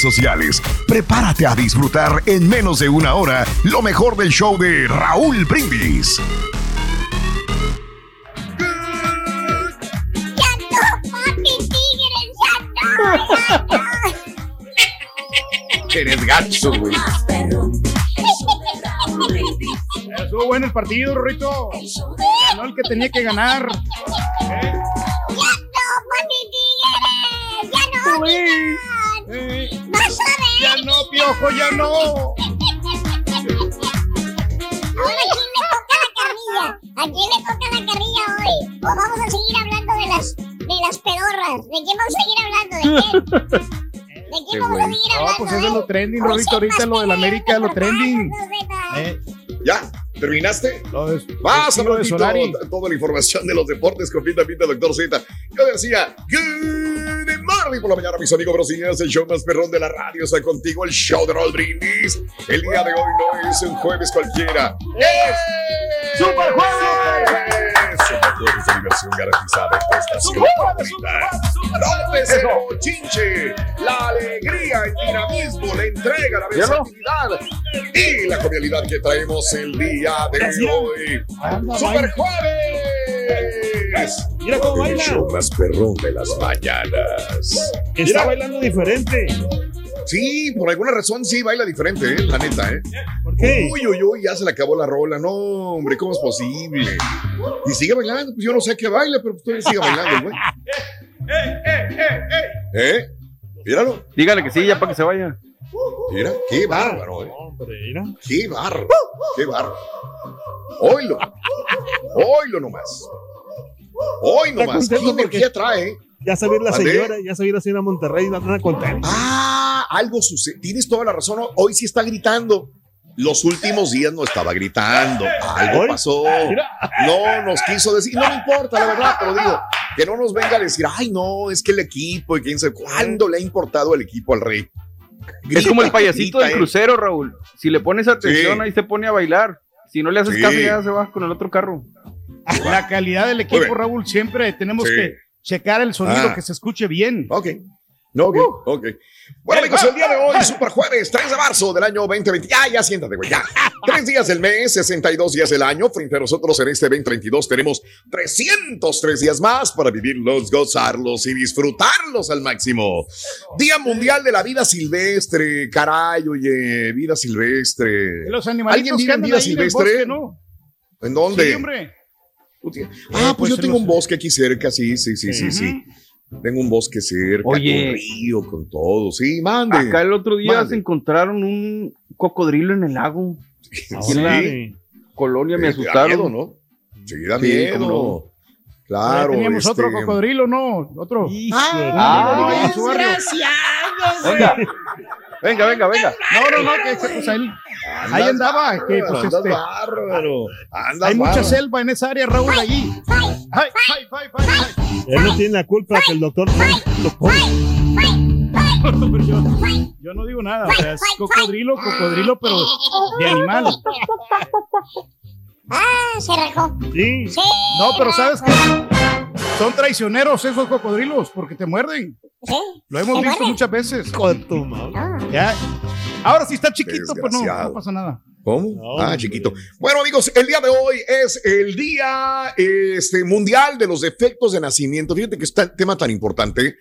sociales. Prepárate a disfrutar en menos de una hora lo mejor del show de Raúl Brindis. Eres gacho, güey. Estuvo bueno el partido, Rorrito. Ganó el que tenía que ganar. ¿Eh? ¡Ya no, Eh, ¡Vas a ver! Ya no, piojo, ya no. Ahora, ¿a quién le toca la carrilla? ¿A quién le toca la carrilla hoy? ¿O vamos a seguir hablando de las, de las pedorras? ¿De quién vamos a seguir hablando? ¿De quién? ¿De quién vamos a seguir No, hablando? pues es de eh? lo trending, sí Ahorita lo del que América, lo trending. Eh, ¿Ya? ¿Terminaste? lo de- Vas a t- toda la información de los deportes con Pinta Pinta Doctor Z. Yo decía, Good morning por la mañana, mis amigos brasileños. El show más perrón de la radio está contigo, el show de Roll Brindis. El día de hoy no es un jueves cualquiera. ¡Es ¡Super jueves! Jueves de diversión garantizada en tu estación favorita. Nótese el chinche, la alegría, el dinamismo, la entrega, la versatilidad y la jovialidad que traemos el día de hoy. ¡Super jueves! Mira cómo El baila. show más perrón de las mañanas. Está bailando diferente. Sí, por alguna razón sí baila diferente, ¿eh? la neta, ¿eh? ¿Por qué? Uy, uy, uy, ya se le acabó la rola. No, hombre, ¿cómo es posible? Y sigue bailando, pues yo no sé qué baila, pero pues todavía sigue bailando, güey. ¿Eh? Míralo, Dígale que sí, ya para que se vaya. mira, qué bárbaro, ¿eh? Hombre, mira. Qué barro, qué barro. Oilo, oilo nomás. Hoy nomás, qué energía trae. Ya sabía la señora, ya sabía la señora Monterrey, anda contenta. Ah, algo sucede. Tienes toda la razón. Hoy sí está gritando. Los últimos días no estaba gritando. Algo pasó. No nos quiso decir. No me importa, la verdad, pero digo, que no nos venga a decir, ay, no, es que el equipo y quién sabe cuándo le ha importado el equipo al rey. Es como el payasito grita del crucero, Raúl. Si le pones atención, Sí. ahí se pone a bailar. Si no le haces Sí. caso, ya se va con el otro carro. La calidad del equipo. Raúl, siempre tenemos Sí. que checar el sonido, Ah. que se escuche bien. Ok. No, ok, ok. Bueno, amigos, el día de hoy, Super Jueves, 3 de marzo del año 2020. Ya, ya, siéntate, güey, ya. Tres días del mes, 62 días del año. Frente a nosotros en este 2022 tenemos 303 días más para vivirlos, gozarlos y disfrutarlos al máximo. Día Mundial de la Vida Silvestre. Caray, oye, vida silvestre. Los ¿Alguien vive en vida ahí en silvestre? bosque, ¿no? ¿En dónde? Sí, hombre. Ah, pues pues yo en tengo los- un bosque aquí cerca, sí, sí, sí, sí, sí. Tengo un bosque cerca, Oye. con río, con todo. Sí, mande. Acá el otro día Mande. se encontraron un cocodrilo en el lago. Aquí en la Sí. colonia me Eh, Da asustaron. miedo, ¿no? Sí, da Sí, miedo. cómo Claro. Teníamos este, otro cocodrilo, ¿no? Otro. Ah, barrio. Venga. Venga, venga, venga. No, no, no, que pues, ahí, ahí andaba. Que, pues, andas este, bárbaro. Andas hay mucha bárbaro. selva en esa área, Raúl, allí. Ay, ay, ay, ay. Él no tiene la culpa que el doctor. Pero yo, yo no digo nada, o sea, es cocodrilo, cocodrilo, pero de animal. Ah, se rajó. Sí. Sí. No, pero ¿sabes qué? Son traicioneros esos cocodrilos porque te muerden. Sí. Lo hemos ¿Te visto muchas veces. Con tu madre. Ah. Ya. Ahora si está chiquito, pues no, no pasa nada. ¿Cómo? No, ah, chiquito. Bueno, amigos, el día de hoy es el día este, mundial de los defectos de nacimiento. Fíjate que está el tema tan importante,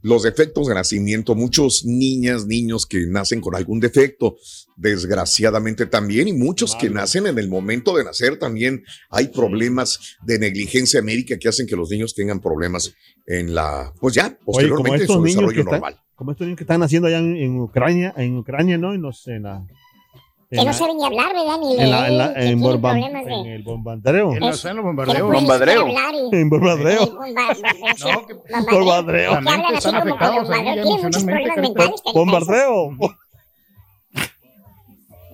los defectos de nacimiento. Muchos niñas, niños que nacen con algún defecto, desgraciadamente también, y muchos que nacen en el momento de nacer también. Hay problemas de negligencia médica que hacen que los niños tengan problemas en la, pues ya, Oye, como posteriormente en estos su niños desarrollo están, normal. como estos niños que están naciendo allá en, en Ucrania, en Ucrania, ¿no? En los, en la, Que en no saben ni hablar, ¿verdad? Ni en la- en la- leer, que en bomba- problemas en de... el bombardeo. En, los hablar y- En bombardeo. bombardeo. Bombardeo. Así como bombardeo. Tienen muchos problemas mentales. Bombardeo.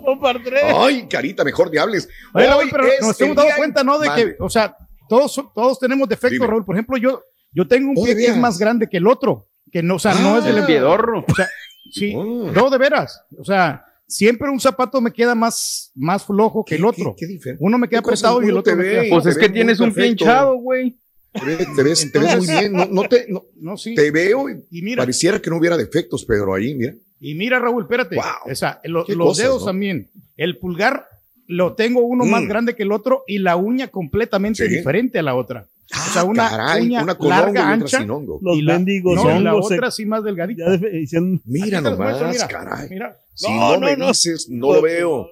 Bombardeo. Ay, carita, mejor te hables. Oye, Hoy pero es nos hemos dado cuenta, ¿no? De que, o sea, todos, todos tenemos defectos. Raúl. Por ejemplo, yo, yo tengo un Oh, pie ¿de que es más grande que el otro. Que no, o sea, no Ah. es del El piedorro. O sea, sí, Oh. no, de veras. O sea, siempre un zapato me queda más, más flojo que el ¿Qué- otro. qué- qué diferente? Uno me queda apretado y el ¿Cómo otro te me ve? queda Pues es que tienes un pie hinchado, güey. Te ves, te ves, te ves muy bien. No, no te, no- No, sí. te veo y Y mira, pareciera que no hubiera defectos, Pedro, ahí, mira. y mira, Raúl, espérate. Wow. O sea, lo- los cosas, dedos ¿no? también. El pulgar lo tengo uno Mm. más grande que el otro y la uña completamente Sí. diferente a la otra. O sea, Ah, una caray, uña una con larga, hongo y otra ancha. sin hongo. Los y la, mendigos no, y la hongos se- otra sí más delgadita. diciendo, Mira nomás, mira, caray. Mira. Si No, me no. dices, no lo veo.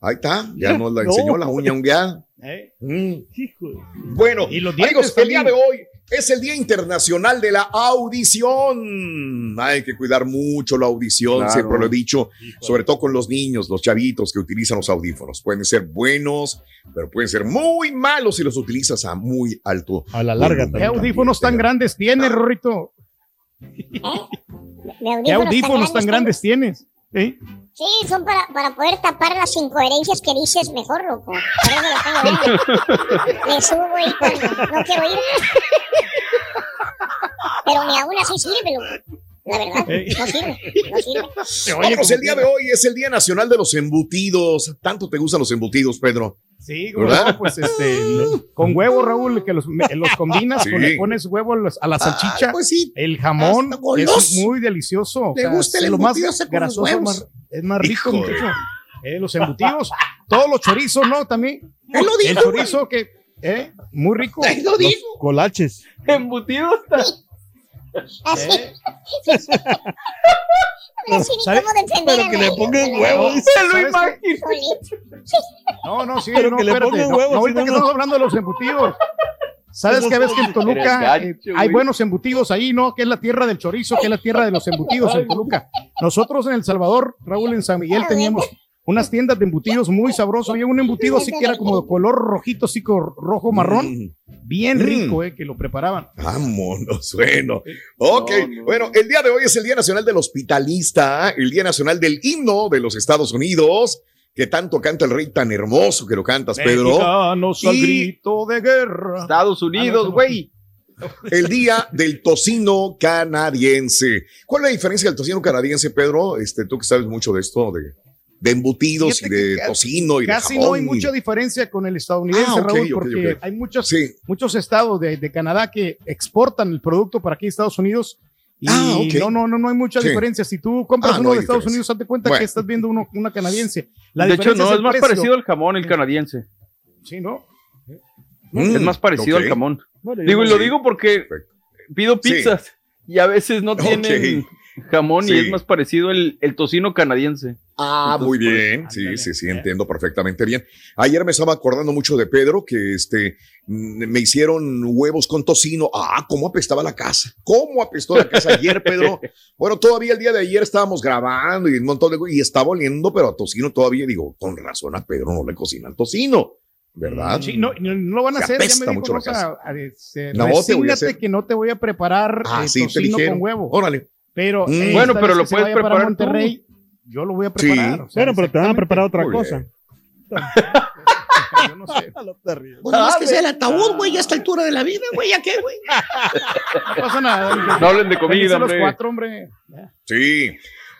Ahí está, ya nos la No. enseñó la uña hongueada. Eh, Mm. Bueno, Y los dientes amigos, el día de hoy es el Día Internacional de la Audición. Hay que cuidar mucho la audición, Claro. siempre lo he dicho, sobre todo con los niños, los chavitos que utilizan los audífonos. Pueden ser buenos, pero pueden ser muy malos si los utilizas a muy alto. A la larga volumen. ¿Qué audífonos tan grandes tienes, Rorrito? ¿Qué audífonos tan grandes tienes? ¿Eh? Sí, son para, para poder tapar las incoherencias que dices mejor, loco. Por eso lo tengo. Le subo ahí cuando no quiero ir. Pero ni aún así sirve, loco. La verdad, no sirve, no sirve. Vámonos, el día de hoy es el Día Nacional de los Embutidos. ¿Tanto te gustan los embutidos, Pedro? Sí, ¿Verdad? no, pues este, con huevo, Raúl, que los, los combinas, Sí. con- le pones huevo a la salchicha, Ah, pues sí. el jamón, es muy delicioso. o Le sea, gusta el es lo más los grasoso, más- es más rico. Eh, los embutidos, todos los chorizos, ¿no? También. Él lo el chorizo que, eh, muy rico. Él lo Los dijo. colaches. Embutido está. Así. Eh, Así ni ¿Sabe? cómo defender Pero que le pongan huevos. Se lo ¿Sabes imagino. No, no, sí, Pero no, que le espérate. pongan no, huevos, no, ahorita no, que estamos hablando de los embutidos. ¿Sabes qué ves que en Toluca eh, hay buenos embutidos ahí, no? Que es la tierra del chorizo, que es la tierra de los embutidos en Toluca. Nosotros en El Salvador, Raúl, en San Miguel teníamos unas tiendas de embutidos muy sabrosos. Había un embutido así que era como de color rojito, así rojo marrón, Mm. bien Mm. rico, eh, que lo preparaban. Vámonos, bueno. Ok, No, no. bueno, el día de hoy es el Día Nacional del Hospitalista, el Día Nacional del Himno de los Estados Unidos, que tanto canta el rey tan hermoso que lo cantas, Pedro. Mexicanos al Y- grito de guerra. Estados Unidos, no. güey. El Día del Tocino Canadiense. ¿Cuál es la diferencia del tocino canadiense, Pedro? Este, tú que sabes mucho de esto, de, de embutidos Fíjate y de tocino y Casi de no jamón hay mucha diferencia con el estadounidense, Ah, ok, Raúl, porque ok. hay muchos Sí. muchos estados de, de Canadá que exportan el producto para aquí a Estados Unidos. Y Ah, no, no, no, no hay mucha Sí. diferencia. Si tú compras Ah, uno no de Estados diferencia. Unidos, date cuenta Bueno. que estás viendo uno, una canadiense. La de hecho, no, es el más precio. parecido al jamón el canadiense. Sí, ¿no? Mm, es más parecido al jamón. Bueno, Digo, y no- lo digo porque Perfecto. pido Sí. pizzas y a veces no tienen jamón Sí. y es más parecido el, el tocino canadiense. Ah, Entonces, muy pues, bien. Sí, ándale. sí, sí, entiendo perfectamente bien. Ayer me estaba acordando mucho de Pedro que este me hicieron huevos con tocino. Ah, cómo apestaba la casa. ¿Cómo apestó la casa ayer, Pedro? Bueno, todavía el día de ayer estábamos grabando y un montón de y estaba oliendo, pero a tocino todavía digo, con razón a Pedro no le cocina el tocino. ¿verdad? Sí, no, no, no lo van a Se hacer. Ya me dijo Rosa, a- a- este, No, te voy a hacer- que no te voy a preparar Ah, eh, sí, tocino con huevo. Órale. Pero Mm. esta Bueno, vez pero lo que se puedes preparar tú. Monterrey, yo lo voy a Sí. preparar. o sea, Bueno, pero te van a preparar otra cosa. Yo no sé. Pues nomás que sea el ataúd, güey, ya a esta altura de la vida, güey, ¿ya qué, güey? No pasa nada. No hablen de comida, Felices los hombre. cuatro, hombre. Sí.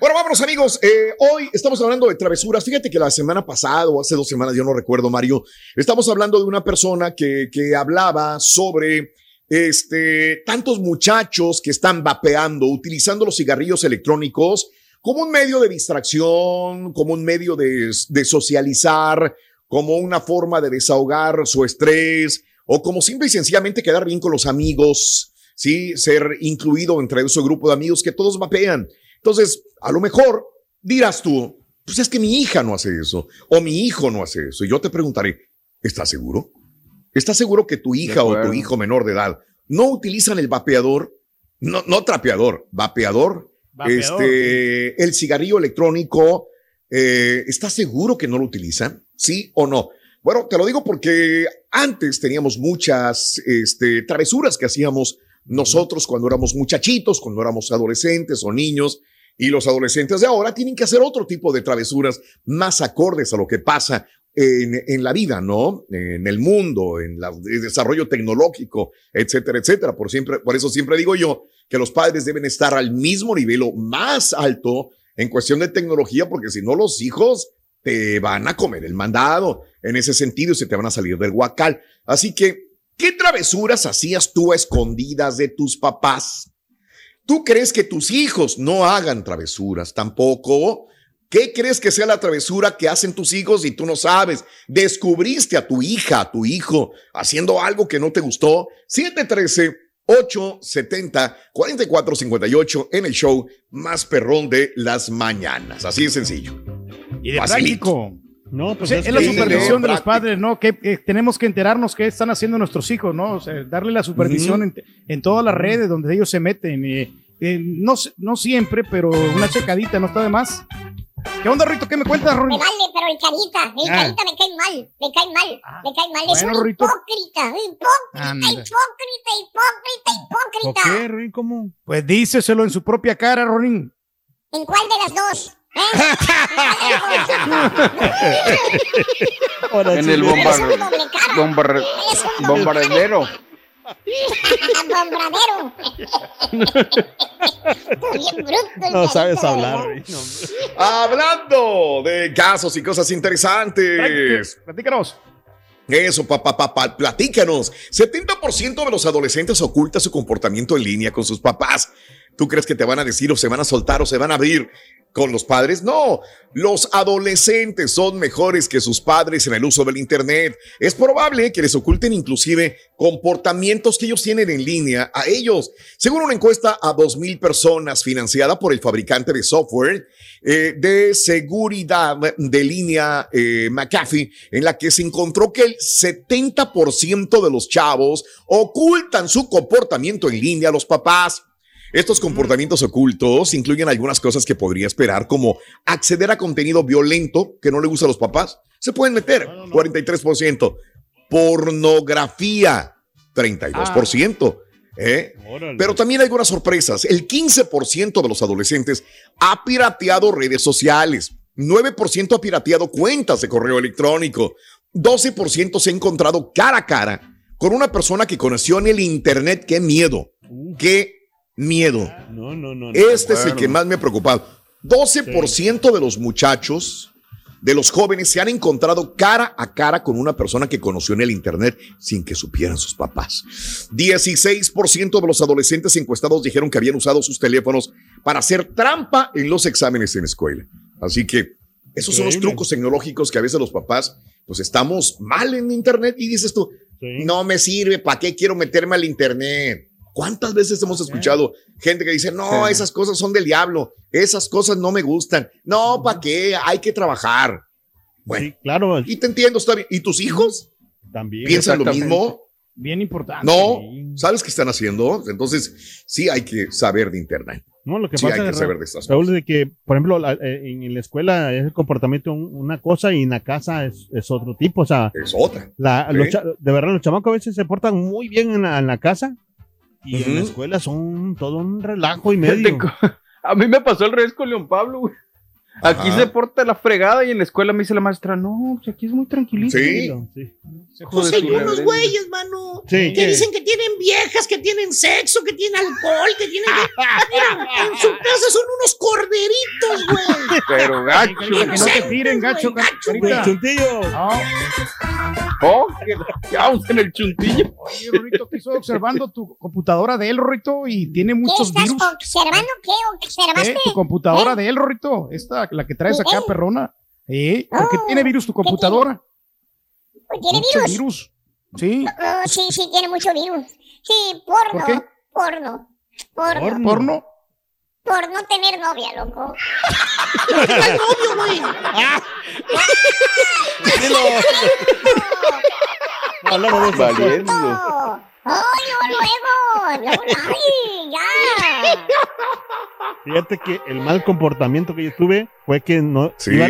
Bueno, vámonos amigos. Eh, hoy estamos hablando de travesuras. Fíjate que la semana pasada o hace dos semanas, yo no recuerdo, Mario, estamos hablando de una persona que, que hablaba sobre este, tantos muchachos que están vapeando, utilizando los cigarrillos electrónicos como un medio de distracción, como un medio de, de socializar, como una forma de desahogar su estrés o como simple y sencillamente quedar bien con los amigos, ¿sí? Ser incluido entre ese grupo de amigos que todos vapean. Entonces, a lo mejor dirás tú, pues es que mi hija no hace eso o mi hijo no hace eso. Y yo te preguntaré, ¿estás seguro? ¿Estás seguro que tu hija o tu hijo menor de edad no utilizan el vapeador? No, no trapeador, vapeador. Vapeador, este, el cigarrillo electrónico, eh, ¿estás seguro que no lo utilizan? ¿Sí o no? Bueno, te lo digo porque antes teníamos muchas este, travesuras que hacíamos nosotros cuando éramos muchachitos, cuando éramos adolescentes o niños, y los adolescentes de ahora tienen que hacer otro tipo de travesuras más acordes a lo que pasa en, la vida, ¿no? En el mundo, en la- el desarrollo tecnológico, etcétera, etcétera. Por, siempre, por eso siempre digo yo que los padres deben estar al mismo nivel o más alto en cuestión de tecnología, porque si no los hijos te van a comer el mandado. En ese sentido, se te van a salir del huacal. Así que, ¿qué travesuras hacías tú a escondidas de tus papás? ¿Tú crees que tus hijos no hagan travesuras tampoco? ¿Qué crees que sea la travesura que hacen tus hijos y tú no sabes? Descubriste a tu hija, a tu hijo, haciendo algo que no te gustó. 713 870 4458 en el show más perrón de las mañanas. Así de sencillo. Y de Facilito. práctico. No, Pues pues es, la supervisión de los padres, ¿no? Que eh, tenemos que enterarnos qué están haciendo nuestros hijos, ¿no? O sea, darle la supervisión en, en todas las redes donde ellos se meten. eh, eh, no, no siempre, pero una checadita no está de más. ¿Qué onda, Rito? ¿Qué me cuentas, Me Rito? vale, pero el carita, el Ah. carita me cae mal, me cae mal, me cae mal. es bueno, un Rorrito. hipócrita, hipócrita, Anda. hipócrita, hipócrita, ¿Por hipócrita. qué, Ruin? ¿Cómo? Pues díceselo en su propia cara, Ronin. ¿En cuál de las dos? ¿Eh? En el me- bombar- un bombar- Eres Bombradero. Está bien bruto No sabes hablar. Hablando de casos y cosas interesantes. Platícanos. Eso, papá, papá, platícanos. 70% de los adolescentes oculta su comportamiento en línea con sus papás. ¿Tú crees que te van a decir o se van a soltar o se van a abrir con los padres? No, los adolescentes son mejores que sus padres en el uso del Internet. Es probable que les oculten inclusive comportamientos que ellos tienen en línea a ellos. Según una encuesta a 2.000 personas financiada por el fabricante de software eh, de seguridad de línea eh, McAfee, en la que se encontró que el 70% de los chavos ocultan su comportamiento en línea a los papás. Estos comportamientos ocultos incluyen algunas cosas que podría esperar, como acceder a contenido violento que no le gusta a los papás. Se pueden meter, 43%. Pornografía, 32%. ¿eh? Órale. Pero también hay algunas sorpresas. El 15% de los adolescentes ha pirateado redes sociales. 9% ha pirateado cuentas de correo electrónico. 12% se ha encontrado cara a cara con una persona que conoció en el Internet. ¡Qué miedo! ¡Qué miedo! No, no, no. Este es el que más me ha preocupado. 12% de los muchachos, de los jóvenes, se han encontrado cara a cara con una persona que conoció en el Internet sin que supieran sus papás. 16% de los adolescentes encuestados dijeron que habían usado sus teléfonos para hacer trampa en los exámenes en escuela. Así que esos son los trucos tecnológicos que a veces los papás, pues estamos mal en Internet y dices tú, Sí. no me sirve, ¿para qué quiero meterme al Internet? ¿Cuántas veces hemos escuchado gente que dice, no, esas cosas son del diablo, esas cosas no me gustan, no, ¿para qué? Hay que trabajar. Bueno, Sí, claro, y te entiendo, está bien. ¿Y tus hijos también. piensan lo mismo? Bien importante. No, ¿sabes qué están haciendo? Entonces, sí hay que saber de Internet. No, lo que Sí, pasa hay que Ra- saber de estas Raúl, cosas. de que, por ejemplo, la- eh, en la escuela es el comportamiento un- una cosa y en la casa es, es otro tipo. O sea, Es otra. la- Sí. los de verdad, los chamacos a veces se portan muy bien en la, en la casa y en la escuela son todo un relajo y medio. A mí me pasó al revés con León Pablo, güey. Aquí Ajá. se porta la fregada y en la escuela me dice la maestra, no, pues aquí es muy tranquilito. Sí. Sí. Pues hay unos güeyes, mano, Sí. que dicen que tienen viejas, que tienen sexo, que tienen alcohol, que tienen... Mira, en su casa son unos corderitos, güey. Pero gacho. Que no te tiren, gacho, Gacho. Chuntillo. Oh, vamos en el chuntillo. Oye, Rorrito, que estoy observando tu computadora de él, Rorrito, y tiene ¿Qué muchos estás virus. observando? ¿Qué observaste? ¿Eh? Tu computadora de él, Rorrito, esta, la que traes acá, ¿Eh? perrona. ¿Eh? ¿Por qué Oh, tiene virus tu computadora? Pues ¿Tiene virus? virus. Sí. Oh, sí, sí, tiene mucho virus. Sí, porno. ¿Por qué? Porno. Porno. Porno. Por no tener novia, loco. Ay, obvio, güey. No esas cosas. Valiendo. No. ¡Ay, luego, ¡Ay, ya! Fíjate que el mal comportamiento que yo tuve fue que no, Sí. iba,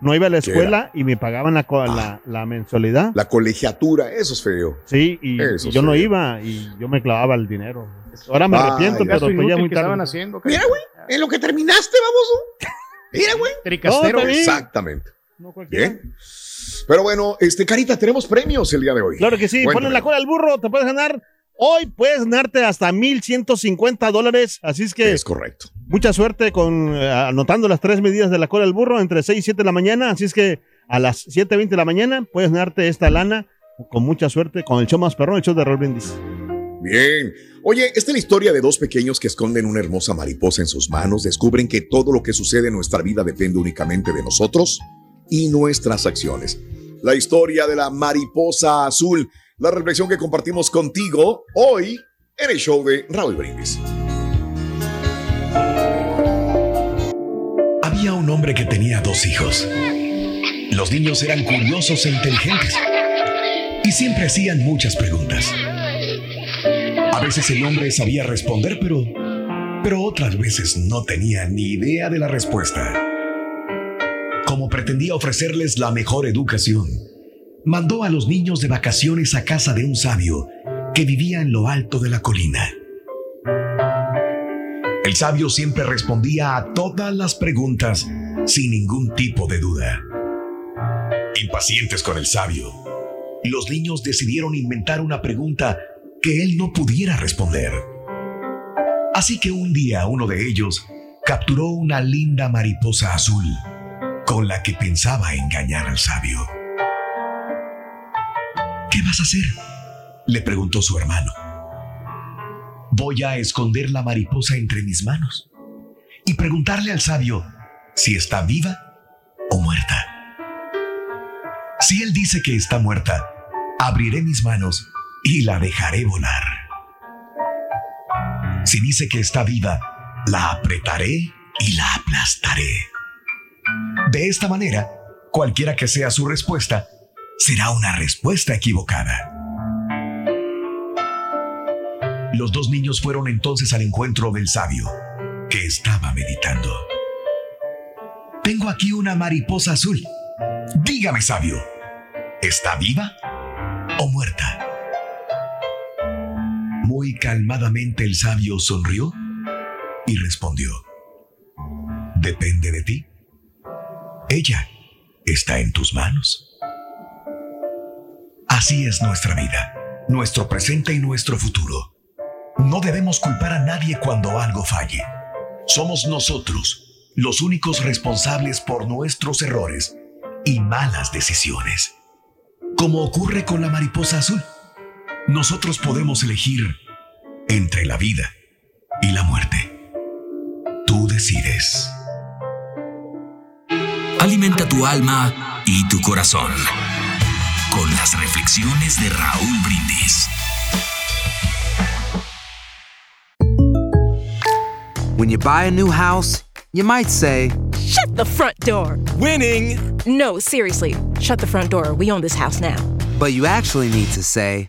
no iba a la ¿Qué escuela y me pagaban la, la, la mensualidad. La colegiatura, eso es feo. Sí, y, yo no iba y yo me clavaba el dinero. Ahora me arrepiento, pero pues ya muy tarde. haciendo. Mira, güey, en lo que terminaste, baboso. Mira, güey. Tricastero. No. Exactamente. No cualquiera. Bien. Pero bueno, este, Carita, tenemos premios el día de hoy. Claro que sí, ponle la cola al burro, te puedes ganar. Hoy puedes ganarte hasta 1,150 dólares. Así es que Es correcto. mucha suerte con eh, anotando las tres medidas de la cola al burro entre 6 y 7 de la mañana. Así es que a las 7.20 de la mañana puedes ganarte esta lana con mucha suerte con el show más perrón, el show de Roll Brindis. Bien. Oye, esta es la historia de dos pequeños que esconden una hermosa mariposa en sus manos, descubren que todo lo que sucede en nuestra vida depende únicamente de nosotros y nuestras acciones. La historia de la mariposa azul, la reflexión que compartimos contigo hoy en el show de Raúl Brindis. Había un hombre que tenía dos hijos. Los niños eran curiosos e inteligentes y siempre hacían muchas preguntas. A veces el hombre sabía responder, pero, pero otras veces no tenía ni idea de la respuesta. Como pretendía ofrecerles la mejor educación, mandó a los niños de vacaciones a casa de un sabio que vivía en lo alto de la colina. El sabio siempre respondía a todas las preguntas sin ningún tipo de duda. Impacientes con el sabio, los niños decidieron inventar una pregunta que él no pudiera responder. Así que un día uno de ellos capturó una linda mariposa azul con la que pensaba engañar al sabio. ¿Qué vas a hacer? le preguntó su hermano. Voy a esconder la mariposa entre mis manos y preguntarle al sabio si está viva o muerta. Si él dice que está muerta, abriré mis manos y la dejaré volar. Si dice que está viva, la apretaré y la aplastaré. De esta manera, cualquiera que sea su respuesta, será una respuesta equivocada. Los dos niños fueron entonces al encuentro del sabio, que estaba meditando. Tengo aquí una mariposa azul. Dígame, sabio, ¿está viva o muerta? Muy calmadamente el sabio sonrió y respondió, Depende de ti. Ella está en tus manos. Así es nuestra vida, nuestro presente y nuestro futuro. No debemos culpar a nadie cuando algo falle. Somos nosotros los únicos responsables por nuestros errores y malas decisiones. Como ocurre con la mariposa azul, nosotros podemos elegir entre la vida y la muerte. Tú decides. Alimenta tu alma y tu corazón con las reflexiones de Raúl Brindis. When you buy a new house, you might say, Shut the front door. Winning! No, seriously. Shut the front door. We own this house now. But you actually need to say,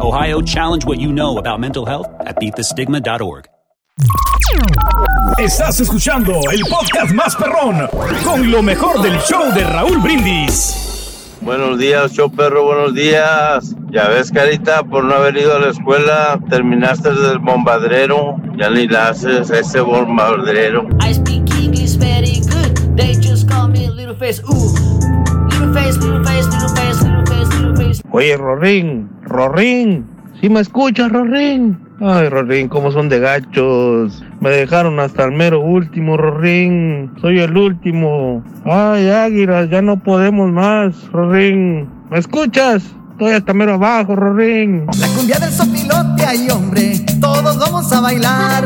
Ohio, challenge what you know about mental health at beatthestigma.org. Estás escuchando el podcast más perrón con lo mejor del show de Raúl Brindis. Buenos días, show perro, buenos días. Ya ves, Carita, por no haber ido a la escuela, terminaste del bombardero. Ya ni la haces ese bombardero. I speak English very good. They just call me Little Face. Ooh. Little Face, Little Face, Little Face, Little Face, Little Face. Oye, Rorín, Rorín, ¿sí me escuchas, Rorín? Ay, Rorín, cómo son de gachos. Me dejaron hasta el mero último, Rorín. Soy el último. Ay, águilas, ya no podemos más, Rorín. ¿Me escuchas? Estoy hasta mero abajo, Rorín. La cumbia del sopilote, ay hombre, todos vamos a bailar.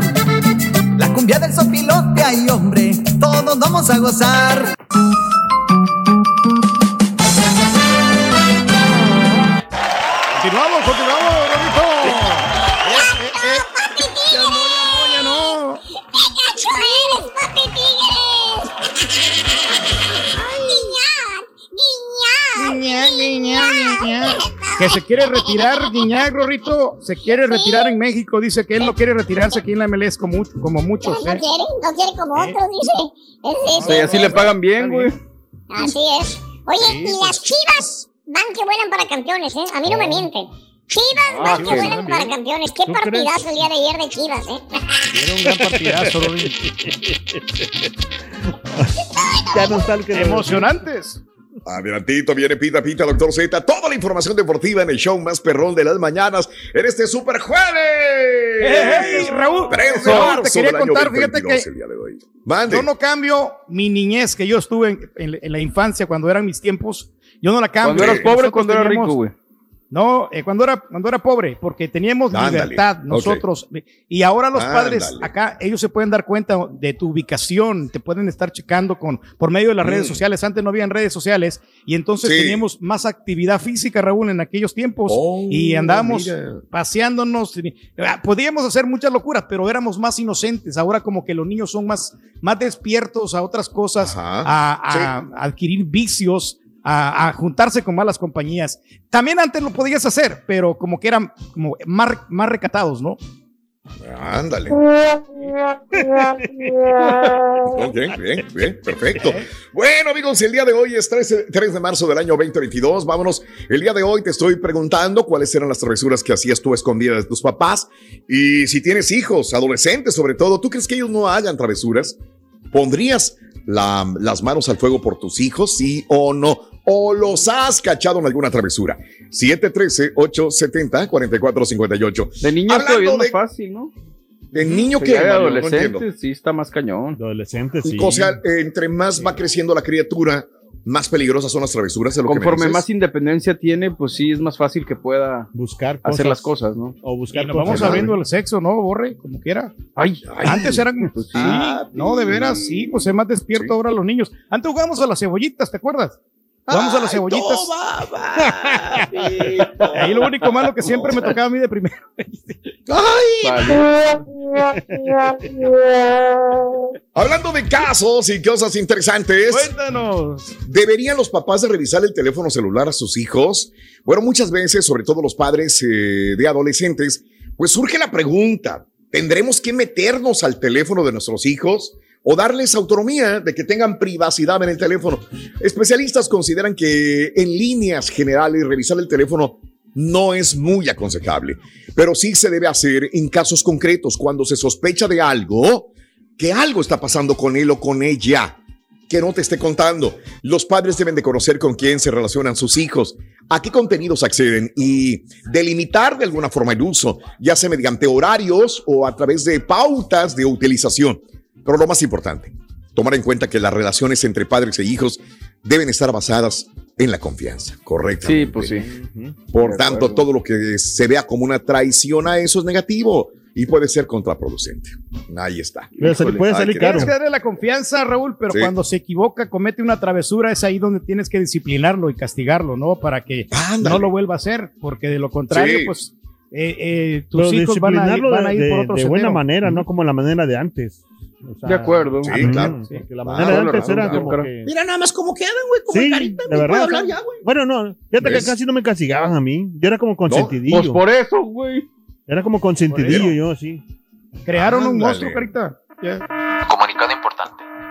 La cumbia del sopilote, ay hombre, todos vamos a gozar. Continuamos, continuamos, eh. Ya no, ya no, ya no. ¡Pikachu eres, papi tigres! ¡Guiñac! ¡Guiñac! Guiñac, guiñac, Que se quiere retirar, Guiñac, Rorrito. Se quiere retirar en México. Dice que él no quiere retirarse aquí en la MLS como, mucho- como muchos. No ¿eh? quiere, no quiere como otros, dice. Es- es- Y así le pagan bien, güey. Así es. Oye, Sí, y pues. las chivas van que vuelan para campeones, ¿eh? A mí no me mienten. Chivas Ah, van que vuelan también. para campeones. Qué ¿Tú crees? partidazo el día de ayer de Chivas, ¿eh? Era un gran partidazo, Rory. Ya no está el que Emocionantes. Adelantito viene Pita Pita, Doctor Z. Toda la información deportiva en el show más perrón de las mañanas en este Super Jueves. Hey, Raúl, Raúl, marzo te quería contar, fíjate 2022, que yo no cambio mi niñez que yo estuve en, en- en la infancia cuando eran mis tiempos. Yo no la cambio. Cuando eras pobre, Nosotros cuando eras rico, güey. No, eh, cuando era cuando era pobre, porque teníamos Ándale, libertad nosotros. Y ahora los padres acá, ellos se pueden dar cuenta de tu ubicación, te pueden estar checando con por medio de las redes Mm. sociales. Antes no habían redes sociales y entonces Sí. teníamos más actividad física, Raúl, en aquellos tiempos Oh, y andábamos mira. paseándonos. Ah, Podíamos hacer muchas locuras, pero éramos más inocentes. Ahora como que los niños son más, más despiertos a otras cosas, a, a- a adquirir vicios, a, a juntarse con malas compañías. También antes lo podías hacer, pero como que eran como más, más recatados, ¿no? Ándale. Ok, bien, bien, perfecto. Bueno, amigos, el día de hoy es 13 3 de marzo del año 2022. Vámonos. El día de hoy te estoy preguntando cuáles eran las travesuras que hacías tú escondidas de tus papás. Y si tienes hijos, adolescentes sobre todo, ¿tú crees que ellos no hagan travesuras? ¿Pondrías la- las manos al fuego por tus hijos, sí o no? ¿O los has cachado en alguna travesura? 713-870-4458. De niños Hablando todavía es más de- fácil, ¿no? ¿De niño Que de adolescente, sí está más cañón. Adolescente, sí. O sea, entre más va creciendo la criatura, más peligrosas son las travesuras. ¿es lo que me Conforme más independencia tiene, pues sí es más fácil que pueda buscar hacer las cosas, ¿no? O buscar Y nos vamos abriendo el sexo, ¿no, Borre? Como quiera. Ay, Antes eran. Pues sí. Ah, no, de veras, sí, pues es más despierto ahora los niños. Antes jugábamos a las cebollitas, ¿te acuerdas? Jugamos a las cebollitas. Ahí lo único malo que siempre me tocaba a mí de primero. Hablando de casos y cosas interesantes. Cuéntanos. ¿Deberían los papás de revisar el teléfono celular a sus hijos? Bueno, muchas veces, sobre todo los padres eh, de adolescentes, pues surge la pregunta, ¿tendremos que meternos al teléfono de nuestros hijos? O darles autonomía de que tengan privacidad en el teléfono. Especialistas consideran que en líneas generales revisar el teléfono no es muy aconsejable, pero sí se debe hacer en casos concretos cuando se sospecha de algo, que algo está pasando con él o con ella que no te esté contando. Los padres deben de conocer con quién se relacionan sus hijos, a qué contenidos acceden y delimitar de alguna forma el uso, ya sea mediante horarios o a través de pautas de utilización. Pero lo más importante, tomar en cuenta que las relaciones entre padres e hijos deben estar basadas en la confianza, correcto. Sí, pues sí. Por tanto, todo lo que se vea como una traición a eso es negativo y puede ser contraproducente. Ahí está. Puede salir- puede salir Tienes que darle la confianza, Raúl, pero Sí. cuando se equivoca, comete una travesura, es ahí donde tienes que disciplinarlo y castigarlo, ¿no? Para que no lo vuelva a hacer, porque de lo contrario, Sí. pues eh, eh, tus Pero hijos van a, ir- van a de, ir por de- otro de buena manera, no como la manera de antes. O sea, De acuerdo. Sí, Ujú. claro. Sí. La Claro, de antes razón, era como que... Mira nada más cómo quedan, güey, como Sí, carita, verdad. puedo hablar ya, güey. Bueno, no, fíjate que ¿Ves? casi no me castigaban a mí. Yo era como consentidillo. Pues por eso, güey. Era como consentidillo yo, sí. Crearon un Ándale. monstruo, carita. Ya.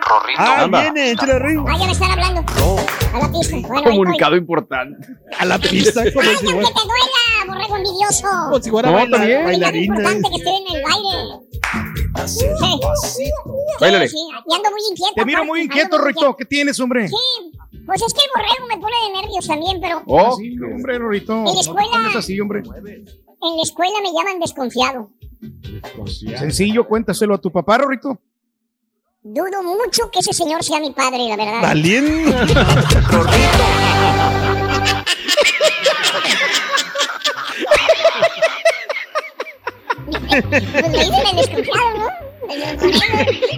Rorrito. Ah, anda. viene, échale ring. Ah, ya me están hablando. A la pista. Bueno, Comunicado importante. A la pista. Ay, aunque te duela, borrego envidioso. Como si fuera No, baila- también. Es bailarina. importante que estén en el baile. Sí. Báilale. Sí, y ando muy inquieto. Te miro muy inquieto, muy Rito. ¿Qué tienes, hombre? Sí, pues es que el borrego me pone de nervios también, pero Oh, sí, hombre, Rorito. En la No te escuela- pongas así, hombre. en la escuela me llaman desconfiado. Sencillo, cuéntaselo a tu papá, Rorito. Dudo mucho que ese señor sea mi padre, la verdad. Valiendo. Pues me dicen el desconfiado, ¿no?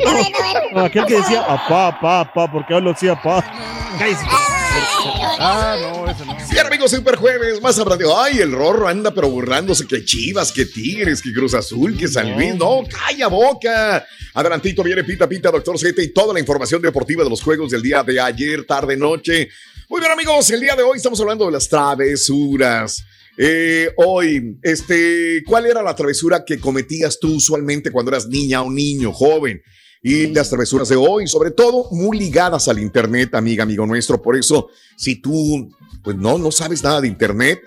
A ver. No, aquel que decía apá, apá, apá, porque hablo así apá. Ah, no, eso no. Bien, amigos, Super Jueves, más hablando. Ay, el Rorro anda pero burlándose que Chivas, que Tigres, que Cruz Azul, que San Luis. No, calla boca. Adelantito viene Pita Pita, Doctor Z y toda la información deportiva de los juegos del día de ayer, tarde, noche. Muy bien, amigos, el día de hoy estamos hablando de las travesuras. Eh, hoy, este, ¿cuál era la travesura que cometías tú usualmente cuando eras niña o niño, joven? Y las travesuras de hoy, sobre todo, muy ligadas al Internet, amiga, amigo nuestro. Por eso, si tú, pues no, no sabes nada de Internet,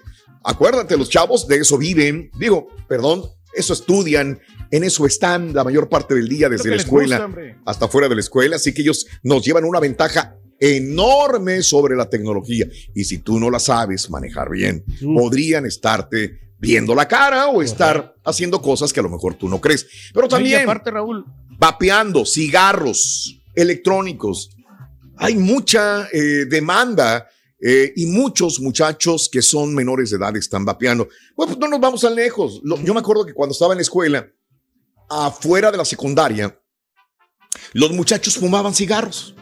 acuérdate, los chavos de eso viven, digo, perdón, eso estudian, en eso están la mayor parte del día desde la escuela gusta, hasta fuera de la escuela, así que ellos nos llevan una ventaja enorme sobre la tecnología. Y si tú no la sabes manejar bien, podrían estarte viendo la cara o estar haciendo cosas que a lo mejor tú no crees. Pero Y también aparte, Raúl, vapeando, cigarros electrónicos. Hay mucha eh, demanda eh, y muchos muchachos que son menores de edad están vapeando. Bueno, pues no nos vamos tan lejos. Lo- yo me acuerdo que cuando estaba en la escuela, afuera de la secundaria, los muchachos fumaban cigarros.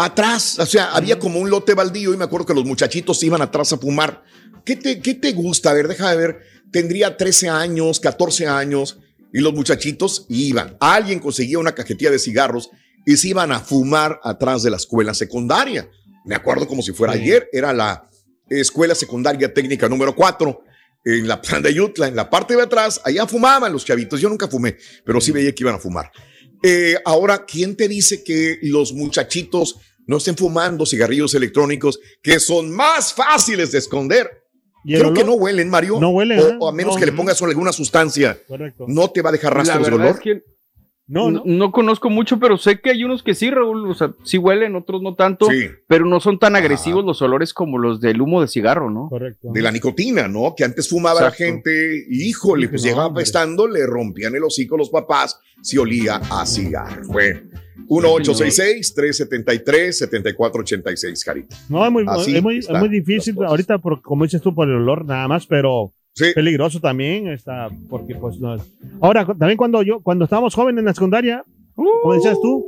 Atrás, o sea, había como un lote baldío y me acuerdo que los muchachitos iban atrás a fumar. ¿Qué te, qué te gusta? A ver, déjame ver. Tendría 13 años, 14 años y los muchachitos iban. Alguien conseguía una cajetilla de cigarros y se iban a fumar atrás de la escuela secundaria. Me acuerdo como si fuera ayer, era la escuela secundaria técnica número 4 en la plan de Yutla, en la parte de atrás, allá fumaban los chavitos. Yo nunca fumé, pero sí veía que iban a fumar. Eh, ahora, ¿quién te dice que los muchachitos no estén fumando cigarrillos electrónicos que son más fáciles de esconder? ¿Y el Creo que no huelen, Mario. No huelen, O, ¿eh? o a menos No. que le pongas alguna sustancia. Correcto. No te va a dejar rastros de olor. es que no, no, no conozco mucho, pero sé que hay unos que sí, Raúl. O sea, sí huelen, otros no tanto. Sí. Pero no son tan agresivos los olores como los del humo de cigarro, ¿no? Correcto. de la nicotina, ¿no? Que antes fumaba la gente, y, híjole, pues No, llegaba apestando, le rompían el hocico a los papás si olía a cigarro. Fue 1-866-373-7486, Jarita. No, es muy, Así es muy, es muy difícil ahorita, por, como dices tú, por el olor nada más, pero peligroso también, está, porque pues no es- Ahora, también cuando yo, cuando estábamos jóvenes en la secundaria, como decías tú,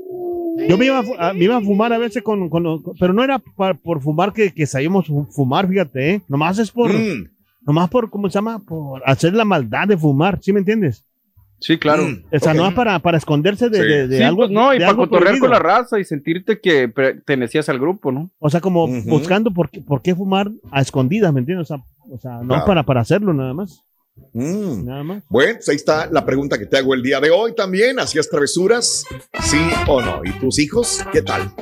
yo me iba, a me iba a fumar a veces con, con los- pero no era pa- por fumar que, que sabíamos fu- fumar, fíjate, ¿eh? nomás es por, Mm. nomás por, ¿cómo se llama? Por hacer la maldad de fumar, ¿sí me entiendes? Sí, claro. O sea, no es para, para esconderse de, de- de Sí, algo. pues no, y de para cotorrear con la raza y sentirte que pertenecías al grupo, ¿no? O sea, como buscando por qué, por qué fumar a escondidas, ¿me entiendes? O sea, o sea no Claro. para, para hacerlo nada más. Mm. Nada más. Bueno, pues ahí está la pregunta que te hago el día de hoy también. ¿Hacías travesuras? ¿Sí o no? ¿Y tus hijos? ¿Qué tal?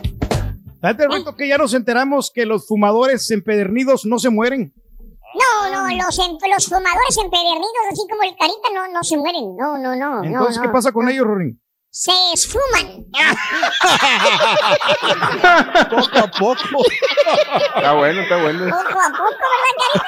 Date el que ya nos enteramos que los fumadores empedernidos no se mueren. No, no, los, em, los fumadores empedernidos, así como el carita, no, no se mueren. No, no, no. Entonces, ¿qué pasa con ellos, Rorín? Se esfuman. poco a poco. Está bueno, está bueno. Poco a poco, ¿verdad, carita?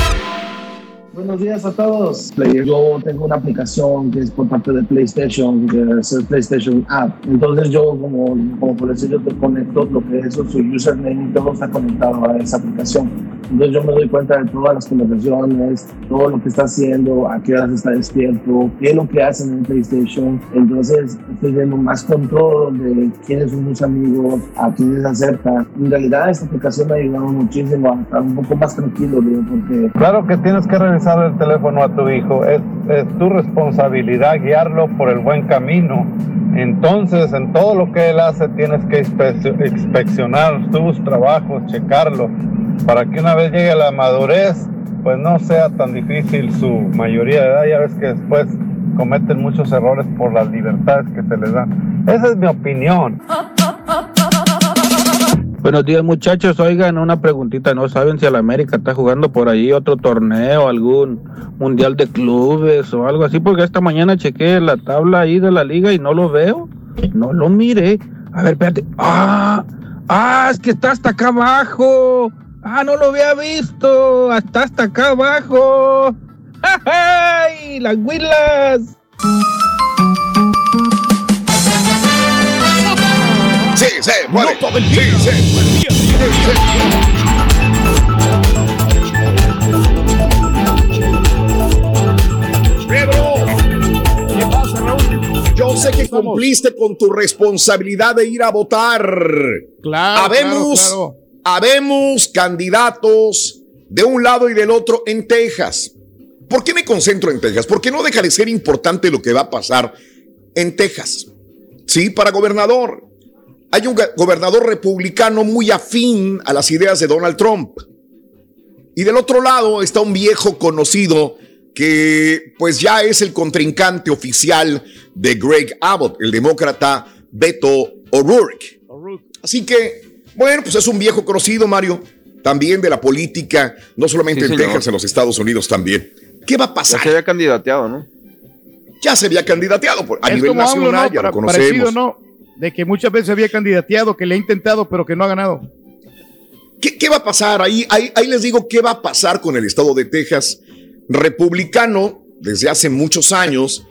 Buenos días a todos. Yo tengo una aplicación que es por parte de PlayStation, que es el PlayStation App. Entonces yo, como, como por decir, yo te conecto lo que es su username y todo está conectado a esa aplicación. Entonces yo me doy cuenta de todas las conversaciones, todo lo que está haciendo, a qué horas está despierto, qué es lo que hacen en PlayStation. Entonces estoy teniendo más control de quiénes son mis amigos, a quiénes acerca. En realidad esta aplicación me ha ayudado muchísimo a estar un poco más tranquilo, porque... Claro que tienes que revisar el teléfono a tu hijo, es, tu responsabilidad guiarlo por el buen camino. Entonces, en todo lo que él hace, tienes que inspeccionar sus trabajos, checarlo, para que una vez llegue a la madurez, pues no sea tan difícil su mayoría de edad. Ya ves que después cometen muchos errores por las libertades que se les dan. Esa es mi opinión. Buenos días muchachos, oigan una preguntita, ¿no saben si el América está jugando por ahí otro torneo, algún mundial de clubes o algo así? Porque esta mañana chequé la tabla ahí de la liga y no lo veo, no lo mire. A ver, espérate. Ah, ah, es que está hasta acá abajo. Ah, no lo había visto, hasta hasta acá abajo. ¡Ay, las huilas! Sí, sí, muere. No sí, sí. Pedro, ¿qué pasa, Raúl? Yo sé que cumpliste con tu responsabilidad de ir a votar. Claro. Habemos, claro, habemos candidatos de un lado y del otro en Texas. ¿Por qué me concentro en Texas? Porque no deja de ser importante lo que va a pasar en Texas. Sí, para gobernador. Hay un gobernador republicano muy afín a las ideas de Donald Trump. Y del otro lado está un viejo conocido que pues ya es el contrincante oficial de Greg Abbott, el demócrata Beto O'Rourke. Así que, bueno, pues es un viejo conocido, Mario, también de la política, no solamente en Texas, en los Estados Unidos también. ¿Qué va a pasar? Ya se había candidateado, ¿no? Ya se había candidateado por, a nivel nacional, ya lo conocemos. ¿no? De que muchas veces había candidateado, que le ha intentado, pero que no ha ganado. ¿Qué, va a pasar? Ahí, ahí, ahí les digo qué va a pasar con el estado de Texas. Republicano, desde hace muchos años,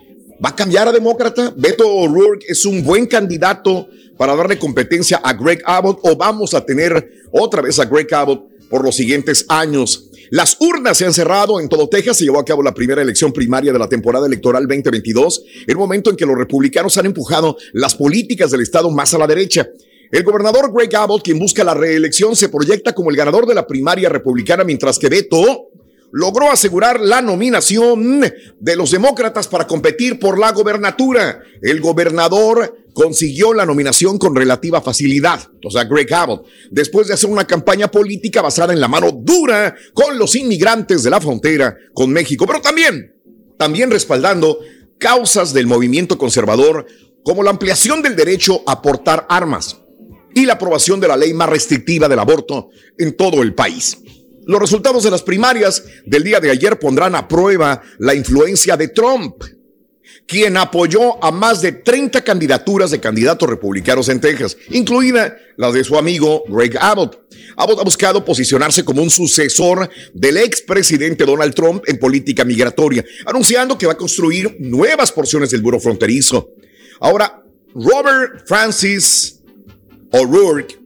va a cambiar a demócrata. Beto O'Rourke es un buen candidato para darle competencia a Greg Abbott o vamos a tener otra vez a Greg Abbott por los siguientes años. Las urnas se han cerrado en todo Texas. Se llevó a cabo la primera elección primaria de la temporada electoral 2022, el momento en que los republicanos han empujado las políticas del Estado más a la derecha. El gobernador Greg Abbott, quien busca la reelección, se proyecta como el ganador de la primaria republicana, mientras que Beto logró asegurar la nominación de los demócratas para competir por la gobernatura. El gobernador consiguió la nominación con relativa facilidad, o sea, Greg Abbott, después de hacer una campaña política basada en la mano dura con los inmigrantes de la frontera con México, pero también, también respaldando causas del movimiento conservador como la ampliación del derecho a portar armas y la aprobación de la ley más restrictiva del aborto en todo el país. Los resultados de las primarias del día de ayer pondrán a prueba la influencia de Trump, quien apoyó a más de 30 candidaturas de candidatos republicanos en Texas, incluida la de su amigo Greg Abbott. Abbott ha buscado posicionarse como un sucesor del expresidente Donald Trump en política migratoria, anunciando que va a construir nuevas porciones del muro fronterizo. Ahora, Robert Francis O'Rourke,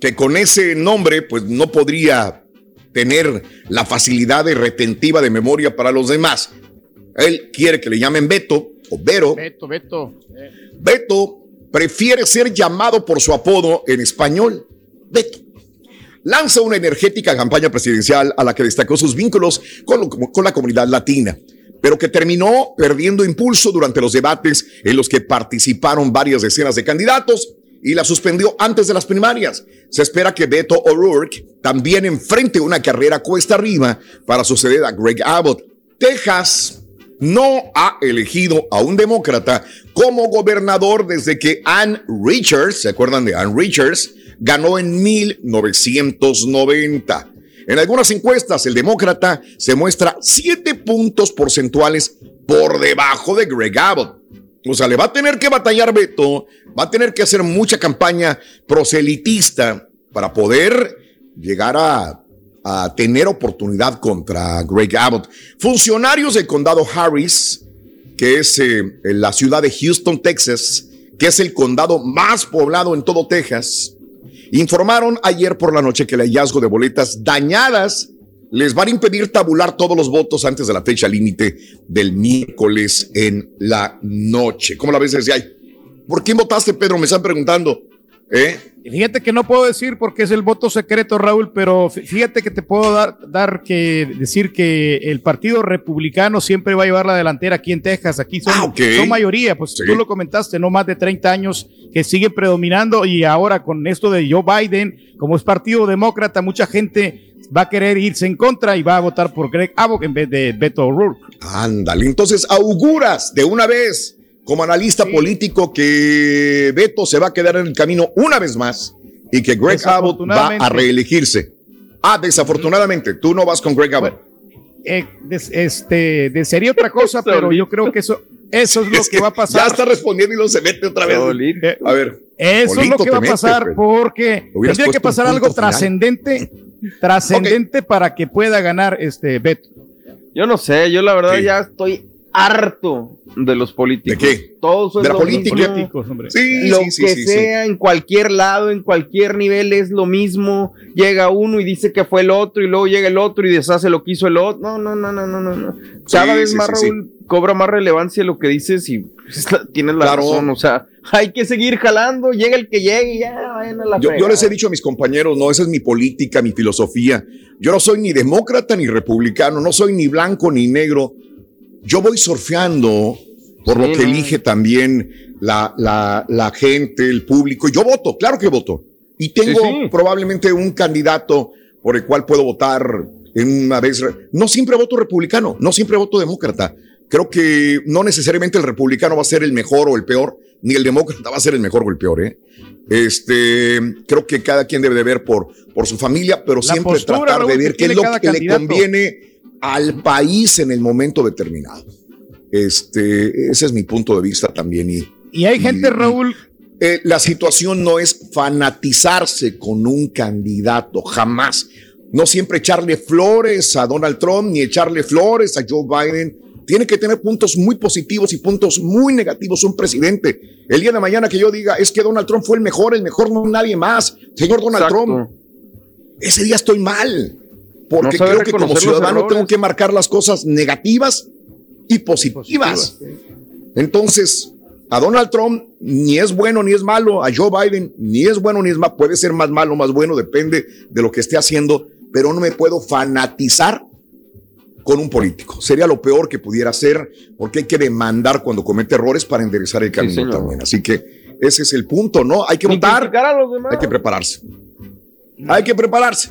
que con ese nombre pues no podría tener la facilidad de retentiva de memoria para los demás. Él quiere que le llamen Beto o Vero. Beto, Beto. Beto prefiere ser llamado por su apodo en español, Beto. lanza una energética campaña presidencial a la que destacó sus vínculos con, lo- con la comunidad latina, pero que terminó perdiendo impulso durante los debates en los que participaron varias decenas de candidatos y la suspendió antes de las primarias. Se espera que Beto O'Rourke también enfrente una carrera cuesta arriba para suceder a Greg Abbott. Texas no ha elegido a un demócrata como gobernador desde que Ann Richards, ¿se acuerdan de Ann Richards? Ganó en 1990. En algunas encuestas, el demócrata se muestra siete puntos porcentuales por debajo de Greg Abbott. O sea, le va a tener que batallar Beto, va a tener que hacer mucha campaña proselitista para poder llegar a, tener oportunidad contra Greg Abbott. Funcionarios del condado Harris, que es eh, en la ciudad de Houston, Texas, que es el condado más poblado en todo Texas, informaron ayer por la noche que el hallazgo de boletas dañadas les van a impedir tabular todos los votos antes de la fecha límite del miércoles en la noche. ¿Cómo la ves desde ahí? ¿Por quién votaste, Pedro? Me están preguntando. ¿Eh? Fíjate que no puedo decir porque es el voto secreto, Raúl, pero fí- fíjate que te puedo dar, dar que decir que el Partido Republicano siempre va a llevar la delantera aquí en Texas. Aquí son, son mayoría, pues tú lo comentaste, no más de 30 años que siguen predominando y ahora con esto de Joe Biden, como es Partido Demócrata, mucha gente va a querer irse en contra y va a votar por Greg Abbott en vez de Beto O'Rourke. Ándale, entonces auguras de una vez como analista político que Beto se va a quedar en el camino una vez más y que Greg Abbott va a reelegirse. Ah, desafortunadamente, tú no vas con Greg Abbott. Eh, des- este, desearía otra cosa, pero yo creo que eso, eso es lo Es que, va a pasar. Ya está respondiendo y lo se mete otra vez. Eh, A ver. Eso es lo que va a pasar porque tendría que pasar algo trascendente, trascendente para que pueda ganar este Beto. Yo no sé, yo la verdad ya estoy harto de los políticos. ¿De qué? Todos son De la lo política. Políticos, hombre. Sí, lo sí, sí, que sí, sí. sea, en cualquier lado, en cualquier nivel es lo mismo. Llega uno y dice que fue el otro, y luego llega el otro y deshace lo que hizo el otro. No, no, no, no, no, no. no. Cada Sí, vez sí, más, sí, Raúl, cobra más relevancia lo que dices y pues, la- tienes la Claro. razón. O sea, hay que seguir jalando, llega el que llegue y ya, vayan a la Yo, yo les he dicho a mis compañeros, no, esa es mi política, mi filosofía. Yo no soy ni demócrata ni republicano, no soy ni blanco ni negro. Yo voy surfeando por lo que elige también la, la, la gente, el público. Yo voto, claro que voto. Y tengo Sí, sí. probablemente un candidato por el cual puedo votar en una vez. No siempre voto republicano, no siempre voto demócrata. Creo que no necesariamente el republicano va a ser el mejor o el peor, ni el demócrata va a ser el mejor o el peor, ¿eh? Este, creo que cada quien debe de ver por, por su familia, pero La siempre postura, tratar de ver qué es lo que le conviene al país en el momento determinado. Este, ese es mi punto de vista también. Y, Y hay gente, Raúl, eh, la situación no es fanatizarse con un candidato, jamás. No siempre echarle flores a Donald Trump ni echarle flores a Joe Biden. Tiene que tener puntos muy positivos y puntos muy negativos un presidente. El día de mañana que yo diga es que Donald Trump fue el mejor, el mejor no nadie más. Señor Donald Exacto. Trump, ese día estoy mal. No Porque sabe creo que como ciudadano tengo que marcar las cosas negativas y positivas. Entonces, a Donald Trump ni es bueno ni es malo, a Joe Biden ni es bueno ni es malo, puede ser más malo o más bueno, depende de lo que esté haciendo, pero no me puedo fanatizar con un político. Sería lo peor que pudiera hacer, porque hay que demandar cuando comete errores para enderezar el camino señor. también. Así que ese es el punto, ¿no? Hay que votar, hay que prepararse. Hay que prepararse.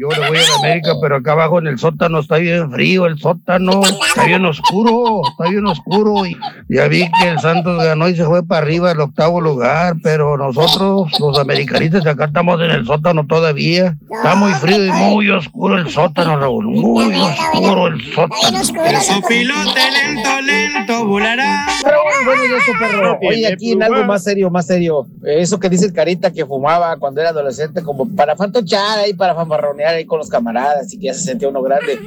Yo le voy a la América, pero acá abajo en el sótano está bien frío, el sótano está bien oscuro, está bien oscuro. Y ya vi que el Santos ganó y se fue para arriba el octavo lugar, pero nosotros, los americanistas, acá estamos en el sótano todavía. Está muy frío y muy oscuro el sótano, Raúl, muy oscuro el sótano. Su pilote lento, lento volará. Bueno, y eso, perro. Oye, aquí en algo más serio, más serio. Eso que dice el Carita que fumaba cuando era adolescente, como para fantochar ahí, para fanfarronear ahí con los camaradas y que ya se sentía uno grande.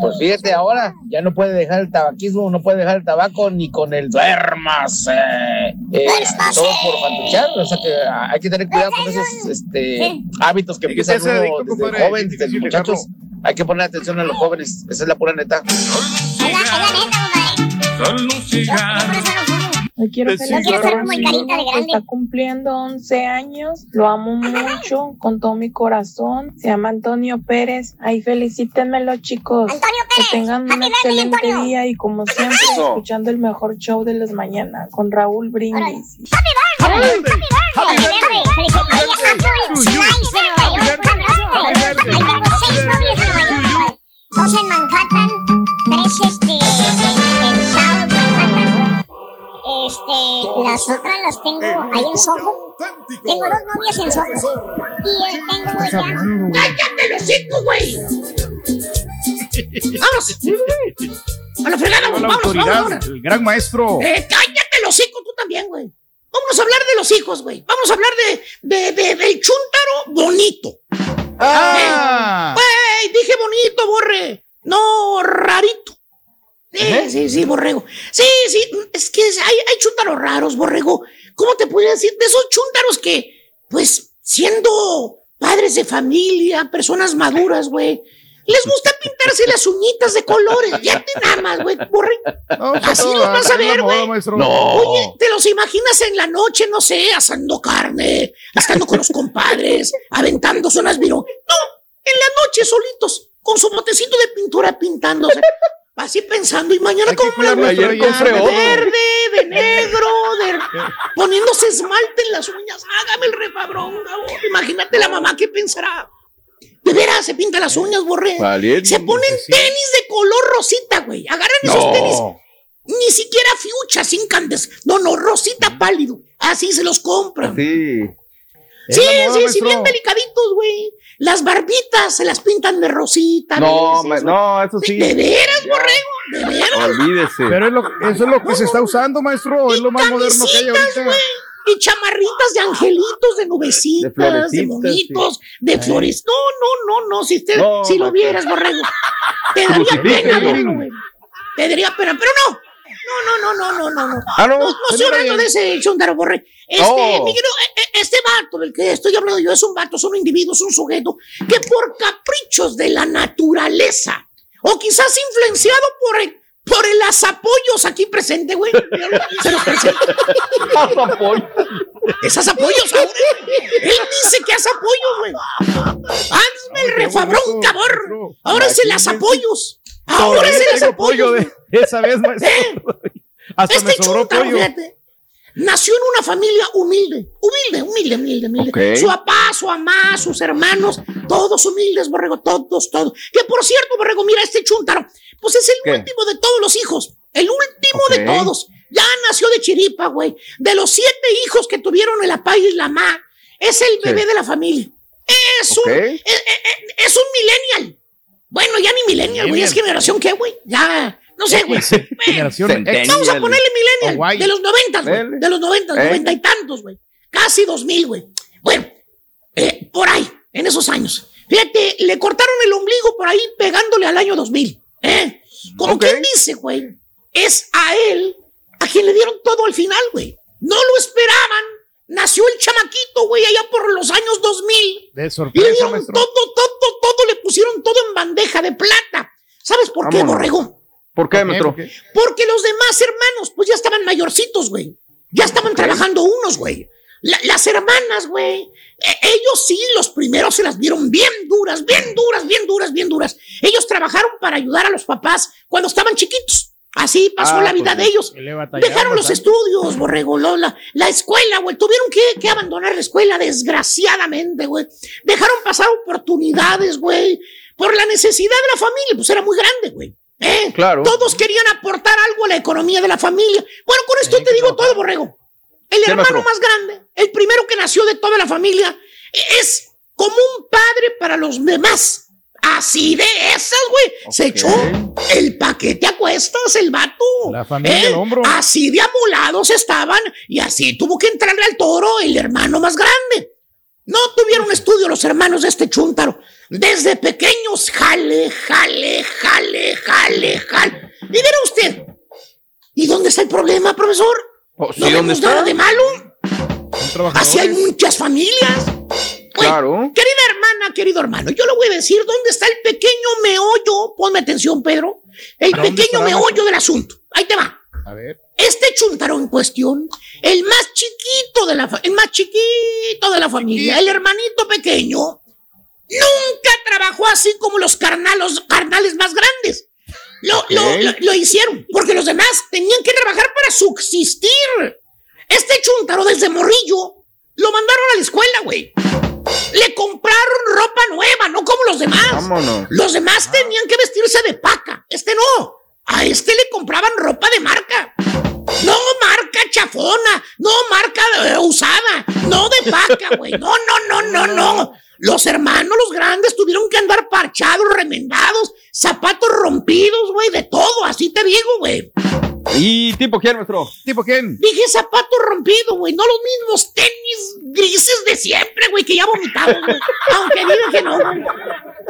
Pues fíjate, ahora ya no puede dejar el tabaquismo, no puede dejar el tabaco ni con el duermas. Eh, eh, todo por fantochar. O sea que hay que tener cuidado con esos este, hábitos que ¿Y qué empiezan uno desde joven, desde Difícil muchachos. Hay que poner atención a los jóvenes. Esa es la pura neta. Me quiero quiero ser como el carita de grande. Está cumpliendo 11 años. Lo amo mucho con todo mi corazón. Se llama Antonio Pérez. Ahí felicítenmelo, chicos. Que tengan un excelente día y como siempre, Eso. escuchando el mejor show de las mañanas con Raúl Brindis. Dos en Manhattan, tres este, Este, las otras las tengo ahí en Soho. Tengo dos novias en Soho. Y eh, tengo ya. ¡Cállate los cinco, güey! ¡Vamos! ¡A la fregada, güey! la ¡Vámonos, autoridad, vámonos! el gran maestro. Eh, ¡Cállate los cinco tú también, güey! Vamos a hablar de los hijos, güey. Vamos a hablar de, de, de- del chúntaro bonito. Ah. Güey, dije bonito, borre. No, rarito. Sí, sí, sí, borrego. Sí, sí, es que hay, hay chúntaros raros, borrego. ¿Cómo te podría decir? De esos chúntaros que, pues, siendo padres de familia, personas maduras, güey, les gusta pintarse las uñitas de colores. Ya te nada más, güey, borre. Así todo, los vas a ver, güey. maestro. Oye, te los imaginas en la noche, no sé, asando carne, estando con los compadres, aventando zonas virón. No, en la noche solitos, con su botecito de pintura pintándose. Así pensando, y mañana como nuestro Ayer compré de verde, de negro, de poniéndose esmalte en las uñas. Hágame el refabrón. Imagínate la mamá que pensará. De veras, se pinta las uñas, borré. Valiente. Se ponen tenis de color rosita, güey. Agarran esos tenis. Ni siquiera fiucha, sin candes. No, no, rosita pálido. Así se los compran. Sí. Sí, la sí, sí, bien delicaditos, güey. Las barbitas se las pintan de rosita. No, de no, eso sí. ¿De veras, borrego? ¿De veras? Olvídese. Pero es lo, eso es lo que se está usando, maestro. Es lo más moderno que hay ahorita. güey. Y chamarritas de angelitos, de nubecitas, de, monitos, sí. de flores. No, no, no, no. Si, usted, No, si lo vieras, borrego. Te daría pena verlo, güey. Te daría pena, pero no. No, no, no, no, no, no. no. Ah, no. No, no estoy hablando de ese chuntaro, borre. Este, Oh. mi querido, eh, eh, este vato del que estoy hablando yo es un vato, es un individuo, es un sujeto que por caprichos de la naturaleza, o quizás influenciado por el, por el azapollos aquí presente, güey. Se los presento. Es azapollos ahora. Él dice que es apoyos, güey. Hazme el refabrón, cabrón. Ahora es el azapollos. Ahora es el Tengo pollo de esa vez, maestro. Hasta me Este sobró pollo. fíjate, nació en una familia humilde, humilde, humilde, humilde, humilde. Su papá, su mamá, sus hermanos, todos humildes, borrego, todos, todos. Que por cierto, borrego, mira, este chúntaro, pues es el ¿Qué? último de todos los hijos, el último Ok. de todos. Ya nació de chiripa, güey. De los siete hijos que tuvieron el papá y la mamá, es el bebé Sí. de la familia. Es un, es, es- es un millennial. Bueno, ya ni millennial, güey, es generación qué, güey. Ya, no sé, güey. Generación X. Vamos a ponerle millennial. De los noventas, güey. De los noventas, Eh. noventa y tantos, güey. Casi dos mil, güey. Bueno, eh, por ahí, en esos años. Fíjate, le cortaron el ombligo por ahí pegándole al año 2000. ¿Eh? Como Ok. quien dice, güey. es a él a quien le dieron todo al final, güey. No lo esperaban. Nació el chamaquito, güey, allá por los años 2000. De Y le sorpresa, dieron maestro. todo, todo, todo, le pusieron todo en bandeja de plata. ¿Sabes por qué, Vámonos. borrego? ¿Por qué, maestro? Porque los demás hermanos, pues ya estaban mayorcitos, güey. Ya estaban trabajando unos, güey. La- las hermanas, güey. e- ellos sí, los primeros se las dieron bien duras, bien duras, bien duras, bien duras. Ellos trabajaron para ayudar a los papás cuando estaban chiquitos. Así pasó Ah, la vida pues, de ellos. Dejaron los estudios, borrego, la, la escuela, güey. Tuvieron que, que abandonar la escuela, desgraciadamente, güey. Dejaron pasar oportunidades, güey. Por la necesidad de la familia, pues era muy grande, güey. ¿Eh? Claro. Todos querían aportar algo a la economía de la familia. Bueno, con esto te digo todo, borrego. El hermano más grande, el primero que nació de toda la familia, es como un padre para los demás. Así de esas, güey. Se echó el paquete a cuestas, el vato. La familia ¿Eh? al hombro. Así de amolados estaban y así tuvo que entrarle al toro el hermano más grande. No tuvieron estudio los hermanos de este chúntaro. Desde pequeños, jale, jale, jale, jale, jale. Y verá usted. ¿Y dónde está el problema, profesor? Oh, sí, ¿No ¿dónde vemos está? nada de malo? Así hay muchas familias. Claro. Querida hermana, querido hermano, yo le voy a decir dónde está el pequeño meollo. Ponme atención, Pedro. El ¿Dónde pequeño meollo maestro? del asunto. Ahí te va. A ver. Este chuntaro en cuestión, el más chiquito de la fa- el más chiquito de la familia, el hermanito pequeño, nunca trabajó así como los carnalos, carnales más grandes. Lo, lo- lo- lo hicieron, porque los demás tenían que trabajar para subsistir. Este chuntaro desde morrillo lo mandaron a la escuela, güey. Le compraron ropa nueva, no como los demás. Vámonos. Los demás tenían que vestirse de paca. Este no. A este le compraban ropa de marca. No marca chafona. No marca eh, usada. No de paca, güey. No, no, no, no, no. Los hermanos, los grandes, tuvieron que andar parchados, remendados, zapatos rompidos, güey, de todo. Así te digo, güey. ¿Y tipo quién, maestro? ¿Tipo quién? Dije zapatos rompidos, güey. No los mismos tenis grises de siempre, güey, que ya vomitamos, güey. Aunque digan que no, güey.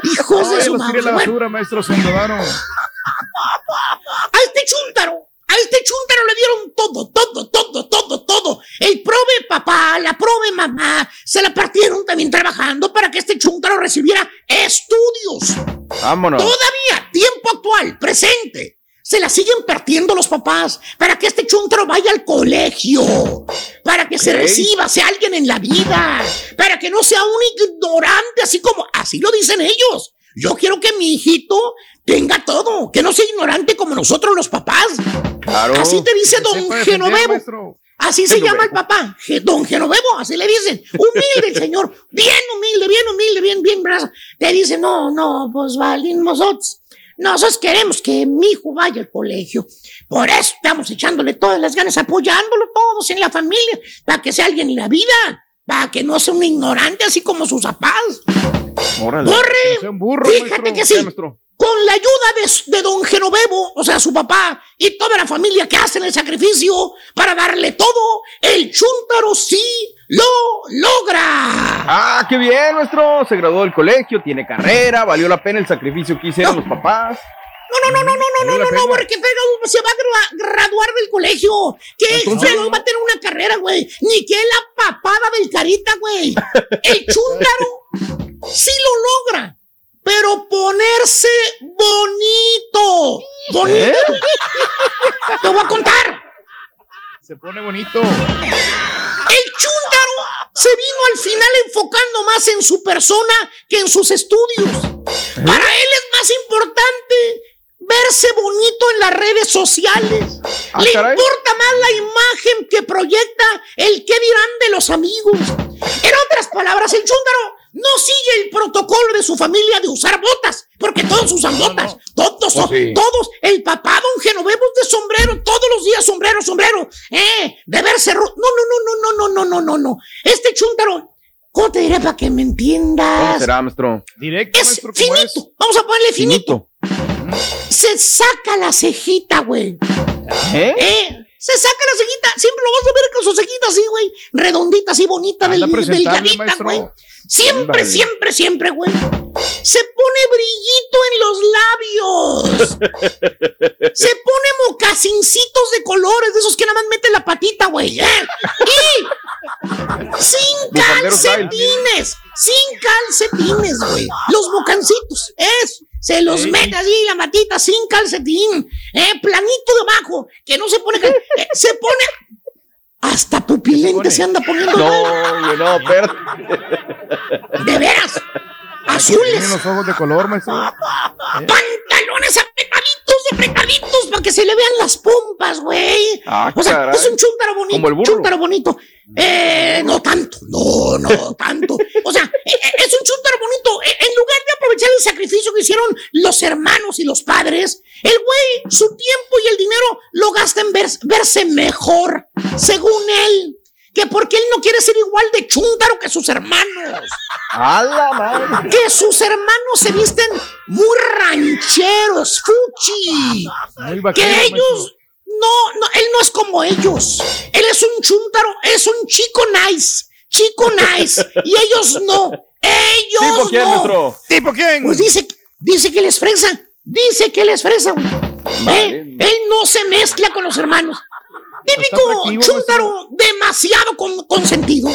Hijos de su los tiré a la madre. Bueno, basura, maestro, se endeudaron. a este chúntaro, a este chúntaro le dieron todo, todo, todo, todo, todo. El prove papá, la prove mamá, se la partieron también trabajando para que este chúntaro recibiera estudios. Vámonos. Todavía, tiempo actual, presente. Se la siguen partiendo los papás para que este chúntaro vaya al colegio, para que se reciba, sea alguien en la vida, para que no sea un ignorante, así como, así lo dicen ellos. Yo quiero que mi hijito tenga todo, que no sea ignorante como nosotros los papás. Claro. Así te dice don Genovevo. Así se Genovevo. llama el papá, don Genovevo, así le dicen. Humilde el señor, bien humilde, bien humilde, bien, bien brazo. Te dice, no, no, pues valimos nosotros. Nosotros queremos que mi hijo vaya al colegio. Por eso estamos echándole todas las ganas, apoyándolo todos en la familia, para que sea alguien en la vida, para que no sea un ignorante así como sus papás. Órale. ¡Corre! Burro, Fíjate maestro. que sí. Con la ayuda de, de don Genovevo, o sea, su papá y toda la familia que hacen el sacrificio para darle todo, el chúntaro sí lo logra. Ah, qué bien, nuestro. Se graduó del colegio, tiene carrera, valió la pena el sacrificio que hicieron los papás. No, no, no, no, no, no, no, no, no, porque se va a graduar del colegio. ¿Qué? Entonces, no va a tener una carrera, güey. Ni que la papada del carita, güey. El chúndaro sí lo logra. Pero ponerse bonito. ¿Eh? Bonito. Te voy a contar. Se pone bonito. El chúntaro se vino al final enfocando más en su persona que en sus estudios. Para él es más importante verse bonito en las redes sociales. Ah, Le caray. importa más la imagen que proyecta el qué dirán de los amigos. En otras palabras, el chúntaro no sigue el protocolo de su familia de usar botas, porque todos usan botas. Todos, son- Oh, sí. todos. El papá, don Genovevo, es de sombrero, todos los días sombrero, sombrero. Eh, de verse. ro- No, no, no, no, no, no, no, no, no. Este chúntaro, ¿cómo te diré para que me ¿Cómo entiendas? será, maestro? Directo, Es maestro, ¿cómo es? finito. Vamos a ponerle finito. Finito. Se saca la cejita, güey. ¿Eh? Eh, se saca la ceguita, siempre lo vas a ver con su ceguita así, güey, redondita, así bonita, del, delgadita, güey. Siempre, siempre, siempre, güey. Se pone brillito en los labios. Se pone mocasincitos de colores, de esos que nada más mete la patita, güey. ¿eh? Y sin calcetines, sin calcetines, güey. Los mocancitos, eso. Se los Sí. mete así la matita sin calcetín, eh, planito debajo, que no se pone, eh, se pone hasta pupilente se anda poniendo. No, güey, no, espérate. De veras, Tiene azules, los ojos de color, maestro. pantalones apretaditos, apretaditos, para que se le vean las pompas, güey. Ah, O sea, caray. es un chúntaro bonito. Como el burro. Chúntaro bonito. Eh, no tanto, no, no tanto. O sea, eh, eh, es un chúntaro bonito. Eh, En lugar de aprovechar el sacrificio que hicieron los hermanos y los padres, el güey, su tiempo y el dinero lo gasta en vers- verse mejor, según él. Que porque él no quiere ser igual de chúntaro que sus hermanos. A la madre. Que sus hermanos se visten muy rancheros, fuchi. Que ellos, no, no, él no es como ellos. Él es un chúntaro, es un chico nice, chico nice. y ellos no, ellos ¿Tipo quién, no. ¿Tipo quién? Pues dice, dice que les fresa, dice que les fresa. ¿Eh? Él no se mezcla con los hermanos. Típico chúntaro demasiado con- consentido.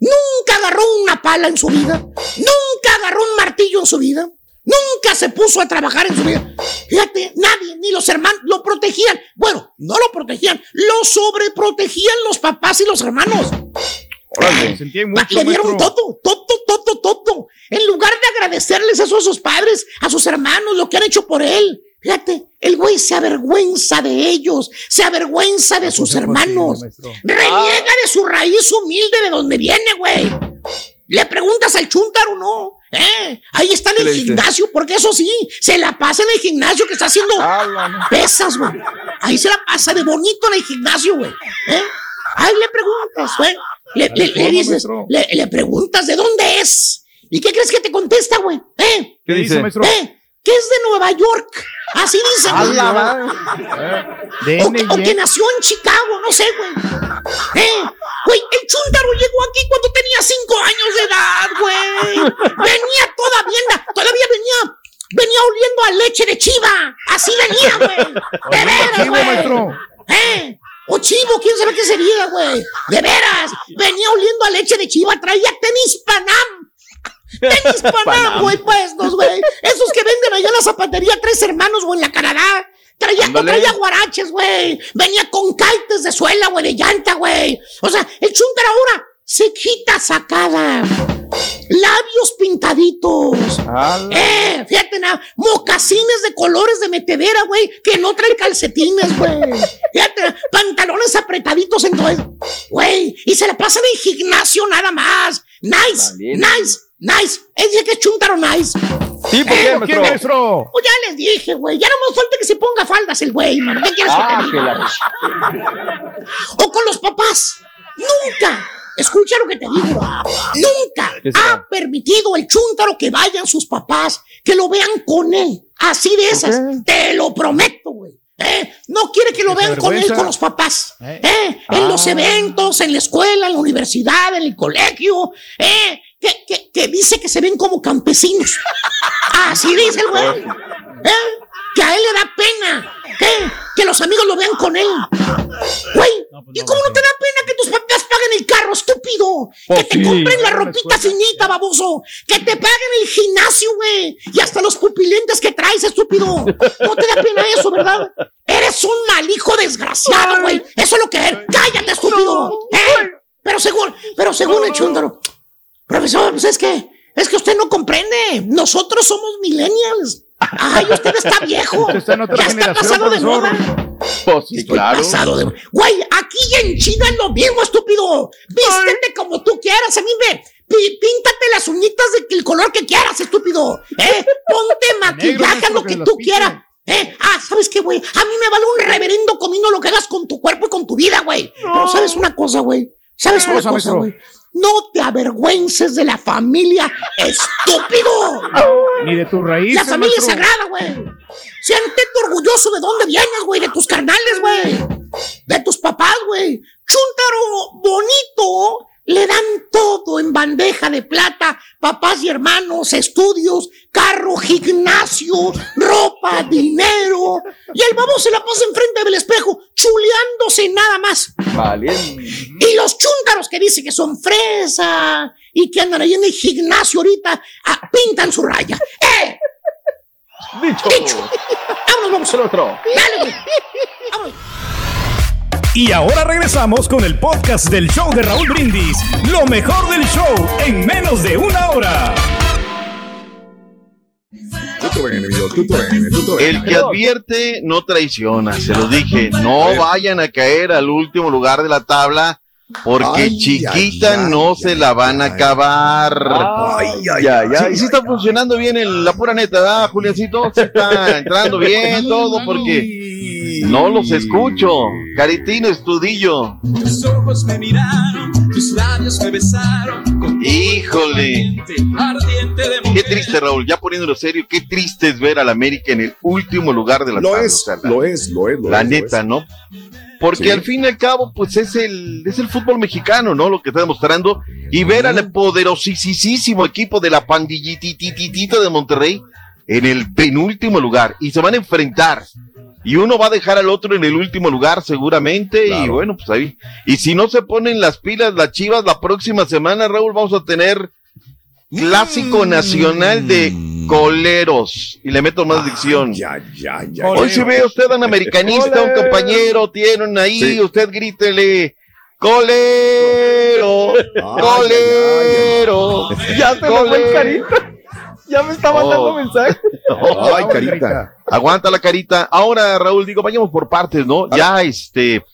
Nunca agarró una pala en su vida. Nunca agarró un martillo en su vida. Nunca se puso a trabajar en su vida. Fíjate, nadie, ni los hermanos, lo protegían. Bueno, no lo protegían, lo sobreprotegían los papás y los hermanos. Órale. Sentí mucho, Le dieron maestro. todo, todo, todo, todo. En lugar de agradecerles eso a sus padres, a sus hermanos, lo que han hecho por él. Fíjate, el güey se avergüenza de ellos, se avergüenza de sus hermanos, reniega de su raíz humilde de donde viene, güey. Le preguntas al chúntaro, no. ¿Eh? Ahí está en ¿Qué el gimnasio, porque eso sí, se la pasa en el gimnasio que está haciendo pesas, güey. Ahí se la pasa de bonito en el gimnasio, güey. ¿Eh? Ahí le preguntas, güey. Le, le- le dices, le, le preguntas de dónde es. ¿Y qué crees que te contesta, güey? ¿Eh? ¿Qué dice? maestro? ¿Eh? Que es de Nueva York. Así dice, A güey. madre. De O que, o que NY. nació en Chicago, no sé, güey. ¿Eh? Güey, el chúntaro llegó aquí cuando tenía cinco años de edad, güey. Venía toda bien, todavía venía, venía oliendo a leche de chiva. Así venía, güey. De veras, güey. ¿Eh? O chivo, quién sabe qué sería, güey. De veras, venía oliendo a leche de chiva, traía tenis Panam. Tenis Panam, güey, puestos, güey. Esos que venden allá en la zapatería Tres Hermanos, güey, en la Canadá. Traía, traía guaraches, güey. Venía con kites de suela, güey, de llanta, güey. O sea, el chúntaro ahora se quita sacada. Labios pintaditos. Eh, fíjate nada, mocasines de colores de metedera, güey, que no traen calcetines, güey. Fíjate, pantalones apretaditos en todo. Güey, y se la pasan en gimnasio nada más. Nice, Valiente. nice, nice. Él dice que es chúntaro nice. ¿Sí, por qué, ¿Quién, maestro? maestro? Pues ya les dije, güey, ya no más falta que se ponga faldas el güey, mano. ¿Qué quieres Ah, que te diga? la... O con los papás. Nunca. Escucha lo que te digo. Nunca ha permitido el chúntaro que vayan sus papás, que lo vean con él. Así de esas. Te lo prometo, güey. ¿Eh? No quiere que lo ¿Qué vean con él, con los papás. ¿Eh? ¿Eh? En los Ah. eventos, en la escuela, en la universidad, en el colegio. ¿Eh? Que, que- que dice que se ven como campesinos. Así dice el güey. ¿Eh? Que a él le da pena. ¿eh? Que los amigos lo vean con él. Güey, ¿y cómo no te da pena que tus papás paguen el carro, estúpido? Pues que te sí. compren la ropita finita, baboso. Que te paguen el gimnasio, güey. Y hasta los pupilentes que traes, estúpido. No te da pena eso, ¿verdad? Eres un mal hijo desgraciado, güey. Eso es lo que eres. Cállate, estúpido. ¿Eh? Pero según, pero según el chúndaro. Profesor, pues es que, es que usted no comprende. Nosotros somos millennials. Ay, usted está viejo. Usted está en otra ya está pasado de moda. Pues Estoy claro. pasado de... Güey, aquí en China es lo mismo, estúpido. Vístete como tú quieras. A mí me... Píntate las uñitas del color que quieras, estúpido. ¿Eh? Ponte maquillaje, lo que tú quieras. ¿Eh? Ah, ¿sabes qué, güey? A mí me vale un reverendo comino lo que hagas con tu cuerpo y con tu vida, güey. Pero ¿sabes una cosa, güey? ¿Sabes ¿Qué una cosa, güey? No te avergüences de la familia, estúpido. Ni de tu raíz. La familia es sagrada, güey. Siéntete orgulloso de dónde vienes, güey, de tus carnales, güey. de tus papás, güey. Chuntaro bonito, le dan todo en bandeja de plata, papás y hermanos, estudios, carro, gimnasio, ropa, dinero. Y el babo se la pasa enfrente del espejo, chuleándose nada más. Vale. Y los chúntaros que dicen que son fresa y que andan ahí en el gimnasio ahorita, ah, pintan su raya. ¡Eh! Dicho. Vámonos, vamos. El otro. Dale. Vámonos. Y ahora regresamos con el podcast del show de Raúl Brindis. Lo mejor del show en menos de una hora. El que advierte no traiciona, se lo dije. No vayan a caer al último lugar de la tabla porque Ay, chiquita ay, ay, no se la van a acabar. Ay, ay, ya, ay, y sí está funcionando bien el- la pura neta, ¿verdad, Juliancito? Sí está entrando bien todo porque no los escucho. Caritino Estudillo. Tus ojos me miraron, tus labios me besaron. con Híjole. ardiente de Qué triste, Raúl. Ya poniéndolo serio, qué triste es ver al América en el último lugar de la Lo tabla. es, o sea, la- lo es, lo es. lo la es, lo neta, es. ¿no? Porque Sí. al fin y al cabo, pues es el, es el fútbol mexicano, ¿no? Lo que está demostrando. Y ver al poderosísimo equipo de la pandillitititita de Monterrey en el penúltimo lugar. Y se van a enfrentar. Y uno va a dejar al otro en el último lugar seguramente. Y bueno, pues ahí. Y si no se ponen las pilas las chivas, la próxima semana, Raúl, vamos a tener clásico nacional de coleros. Y le meto más dicción. Ya, ya, ya. Hoy si ve usted a un americanista, un compañero, tienen ahí, Sí. usted grítele, colero, colero. Ya se me fue el carita. Ya me está mandando Oh. mensaje. Ay, carita. Aguanta la carita. Ahora, Raúl, digo, vayamos por partes, ¿no? Ya, este,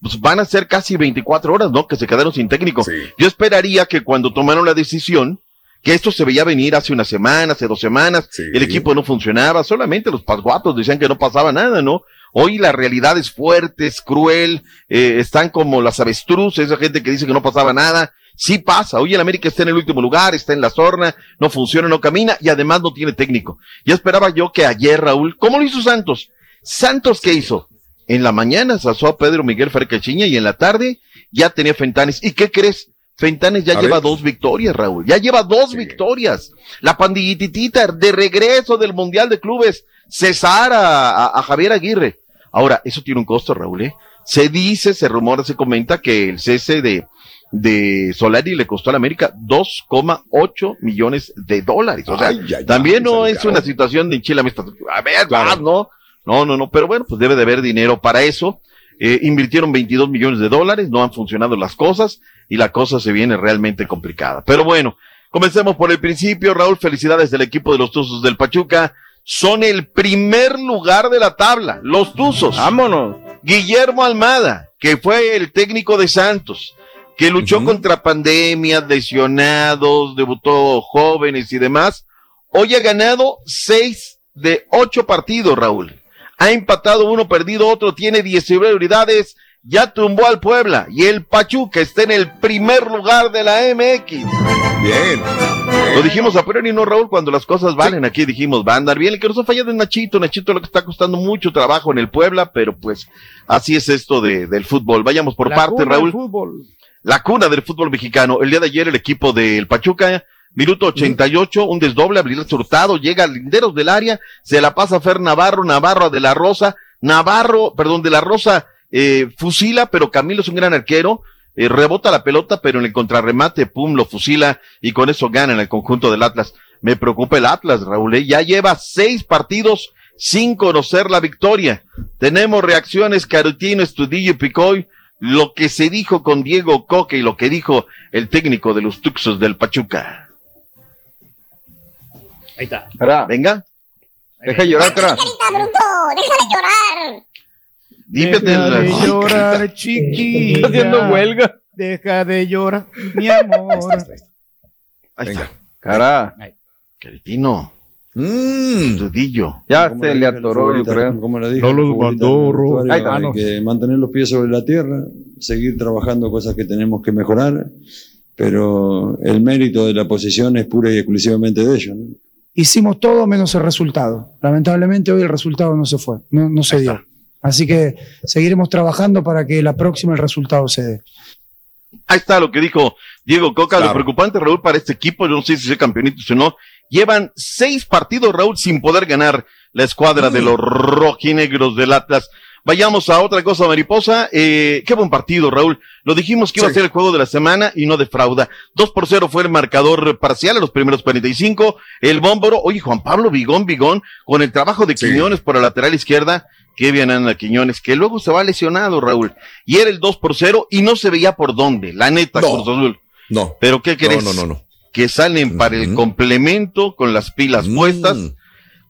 pues van a ser casi 24 horas, ¿no? Que se quedaron sin técnico. Yo esperaría que cuando tomaron la decisión, que esto se veía venir hace una semana, hace dos semanas, el equipo no funcionaba, solamente los pasguatos decían que no pasaba nada, ¿no? Hoy la realidad es fuerte, es cruel, eh, están como las avestruces, esa gente que dice que no pasaba nada. Sí pasa, hoy el América está en el último lugar, está en la zorna, no funciona, no camina y además no tiene técnico. Ya esperaba yo que ayer, Raúl, ¿cómo lo hizo Santos? Santos, ¿qué hizo? En la mañana sazó a Pedro Miguel Fercachiña y en la tarde ya tenía Fentanes. ¿Y qué crees? Fentanes ya A lleva ver. dos victorias, Raúl. Ya lleva dos victorias. La pandillititita de regreso del Mundial de Clubes. Cesar a, a- a Javier Aguirre. Ahora, eso tiene un costo, Raúl, ¿eh? Se dice, se rumora, se comenta que el cese de, de Solari le costó a la América 2,8 millones de dólares. O sea, Ay, ay, ay, también no es una situación de enchilame. A ver, ¿no? No, no, no, pero bueno, pues debe de haber dinero para eso. Eh, invirtieron 22 millones de dólares, no han funcionado las cosas y la cosa se viene realmente complicada. Pero bueno, comencemos por el principio. Raúl, felicidades del equipo de los Tuzos del Pachuca. Son el primer lugar de la tabla, los Tuzos. Vámonos. Guillermo Almada, que fue el técnico de Santos, que luchó contra pandemias, lesionados, debutó jóvenes y demás. Hoy ha ganado seis de ocho partidos, Raúl. Ha empatado uno, perdido otro, tiene 19 unidades, ya tumbó al Puebla y el Pachuca está en el primer lugar de la MX. Bien. Lo dijimos a priori, no Raúl, cuando las cosas valen, aquí dijimos, va a andar bien, el que nos ha fallado es Nachito, Nachito lo que está costando mucho trabajo en el Puebla, pero pues así es esto de, del fútbol. Vayamos por La parte, Raúl. fútbol. La cuna del fútbol mexicano. El día de ayer el equipo del Pachuca, minuto 88, un desdoble, Abril Hurtado, llega al linderos del área, se la pasa a Fer Navarro, Navarro de la Rosa, Navarro, perdón, de la Rosa, eh, fusila, pero Camilo es un gran arquero, eh, rebota la pelota, pero en el contrarremate, pum, lo fusila y con eso gana en el conjunto del Atlas. Me preocupa el Atlas, Raúl, ¿eh? ya lleva seis partidos sin conocer la victoria. Tenemos reacciones, Carutino, Estudillo y Picoy, lo que se dijo con Diego Coque y lo que dijo el técnico de los Tuxos del Pachuca. Ahí está. Venga. Deja de llorar, cara. Carita, bruto, deja de llorar. Deja las- de llorar, chiquilla. Está haciendo huelga. Deja de llorar, mi amor. Ahí está. Cara. Caritino. Mm. Estudillo. Ya se le atoró, yo creo. Como le dije No los mandó, hay que mantener los pies sobre la tierra, seguir trabajando cosas que tenemos que mejorar, pero el mérito de la posición es pura y exclusivamente de ellos. ¿no? Hicimos todo menos el resultado. Lamentablemente hoy el resultado no se fue, no, no se dio. Así que seguiremos trabajando para que la próxima el resultado se dé. Ahí está lo que dijo Diego Coca. Lo preocupante, Raúl, para este equipo, yo no sé si es campeonito o no, llevan seis partidos, Raúl, sin poder ganar la escuadra de los rojinegros del Atlas. Vayamos a otra cosa, mariposa. Eh, qué buen partido, Raúl. Lo dijimos que iba a ser el juego de la semana y no defrauda. Dos por cero fue el marcador parcial a los primeros 45. El bómboro, oye, Juan Pablo Vigón, Vigón, con el trabajo de Quiñones por la lateral izquierda. Qué bien anda Quiñones, que luego se va lesionado, Raúl. Y era el dos por cero y no se veía por dónde, la neta, No. Cruz Azul. No. Pero ¿qué crees? No, no, no, no. Que salen para el complemento con las pilas puestas.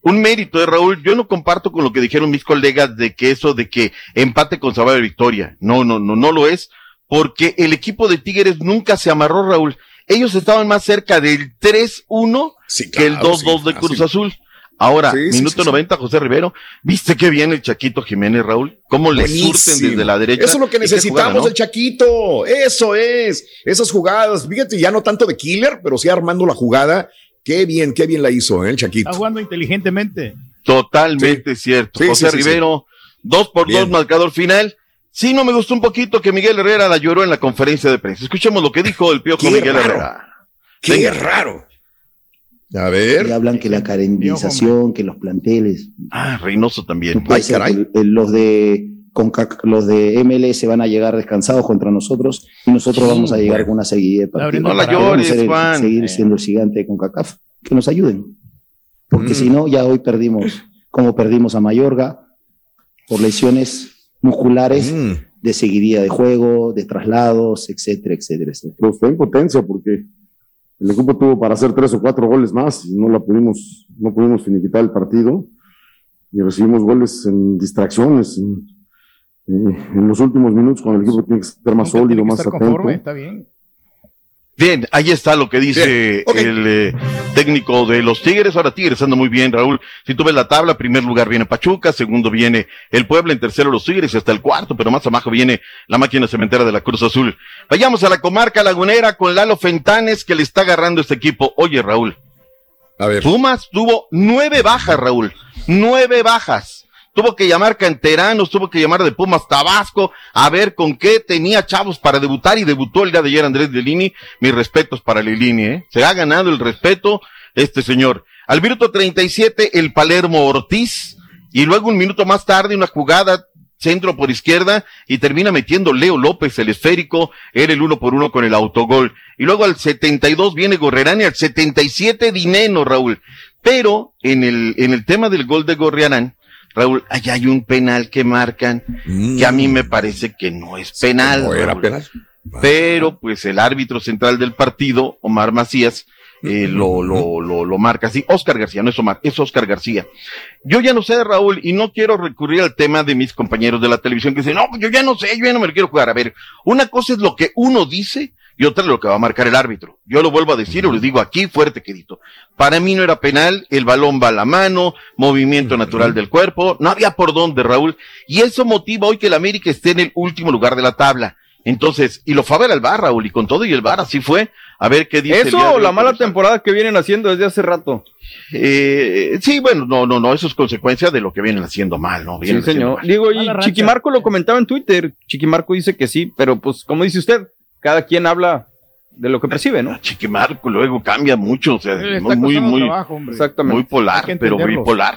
Un mérito de Raúl. Yo no comparto con lo que dijeron mis colegas de que eso de que empate con de victoria. No, no, no, no lo es. Porque el equipo de Tigres nunca se amarró, Raúl. Ellos estaban más cerca del 3-1 que el claro, 2-2 de sí, Cruz. Azul. Ahora, Sí, minuto sí, sí. 90, José Rivero. ¿Viste qué bien el Chaquito Jiménez, Raúl? ¿Cómo le surten desde la derecha? Eso es lo que necesitamos jugada, ¿no? del Chaquito. Eso es. Esas jugadas. Fíjate, ya no tanto de killer, pero sí armando la jugada. Qué bien, qué bien la hizo, ¿eh, el Chaquito. Está jugando inteligentemente. Totalmente cierto. Sí, José sí, sí, Rivero, dos por Bien. dos, marcador final. Sí, no me gustó un poquito que Miguel Herrera la lloró en la conferencia de prensa. Escuchemos lo que dijo el piojo Qué Miguel raro. Herrera. Qué Venga. raro. A ver. Y hablan que la carentización, que los planteles. Ah, Reynoso también. Que el- el- los de Conca- los de MLS van a llegar descansados contra nosotros y nosotros Sí, vamos a llegar bueno. con una seguida de partidos. No la Para llores, ser Juan. seguir siendo el gigante de CONCACAF. Que nos ayuden. Porque Mm. si no, ya hoy perdimos, como perdimos a Mayorga, por lesiones musculares, Mm. de seguidilla de juego, de traslados, etcétera, etcétera, etcétera. Pues fue en potencia porque el equipo tuvo para hacer tres o cuatro goles más y no la pudimos, no pudimos finiquitar el partido y recibimos goles en distracciones en, eh, en los últimos minutos cuando el equipo tiene que ser más sólido, más Estar atento. conforme, está bien. Bien, ahí está lo que dice el eh, técnico de los Tigres. Ahora Tigres anda muy bien, Raúl. Si tú ves la tabla, primer lugar viene Pachuca, segundo viene el Puebla, en tercero los Tigres y hasta el cuarto, pero más abajo viene la máquina cementera de la Cruz Azul. Vayamos a la comarca lagunera con Lalo Fentanes que le está agarrando este equipo. Oye, Raúl. A ver. Pumas tuvo nueve bajas, Raúl. Nueve bajas. Tuvo que llamar canteranos, tuvo que llamar de Pumas Tabasco, a ver con qué tenía chavos para debutar y debutó el día de ayer Andrés Lilini. Mis respetos para Lilini, ¿eh? Se ha ganado el respeto este señor. Al minuto 37, el Palermo Ortiz, y luego un minuto más tarde, una jugada centro por izquierda y termina metiendo Leo López el esférico, era el uno por uno con el autogol. Y luego al 72 viene Gorrerán y al 77 Dineno, Raúl. Pero en el, en el tema del gol de Gorriarán, Raúl, allá hay un penal que marcan que a mí me parece que no es penal. no era penal. Pero pues el árbitro central del partido, Omar Macías, eh, lo, lo, lo, lo marca así. Oscar García, no es Omar, es Oscar García. Yo ya no sé, Raúl, y no quiero recurrir al tema de mis compañeros de la televisión que dicen, no, yo ya no sé, yo ya no me lo quiero jugar. A ver, una cosa es lo que uno dice y otra es lo que va a marcar el árbitro. Yo lo vuelvo a decir, y lo digo aquí fuerte, querido. Para mí no era penal, el balón va a la mano, movimiento natural del cuerpo, no había por dónde, Raúl. Y eso motiva hoy que el América esté en el último lugar de la tabla. Entonces, y lo fue a ver al bar, Raúl, y con todo y el bar así fue. A ver qué dice. Eso o la mala Conversar. temporada que vienen haciendo desde hace rato. Eh, sí, bueno, no, no, no, eso es consecuencia de lo que vienen haciendo mal, ¿no? Vienen Sí, señor. mal. Digo, y. Chiquimarco lo comentaba en Twitter. Chiquimarco dice que sí, pero pues, como dice usted, cada quien habla de lo que percibe, ¿no? Chiquimarco luego cambia mucho, o sea, muy, muy, muy, trabajo, polar, pero muy polar.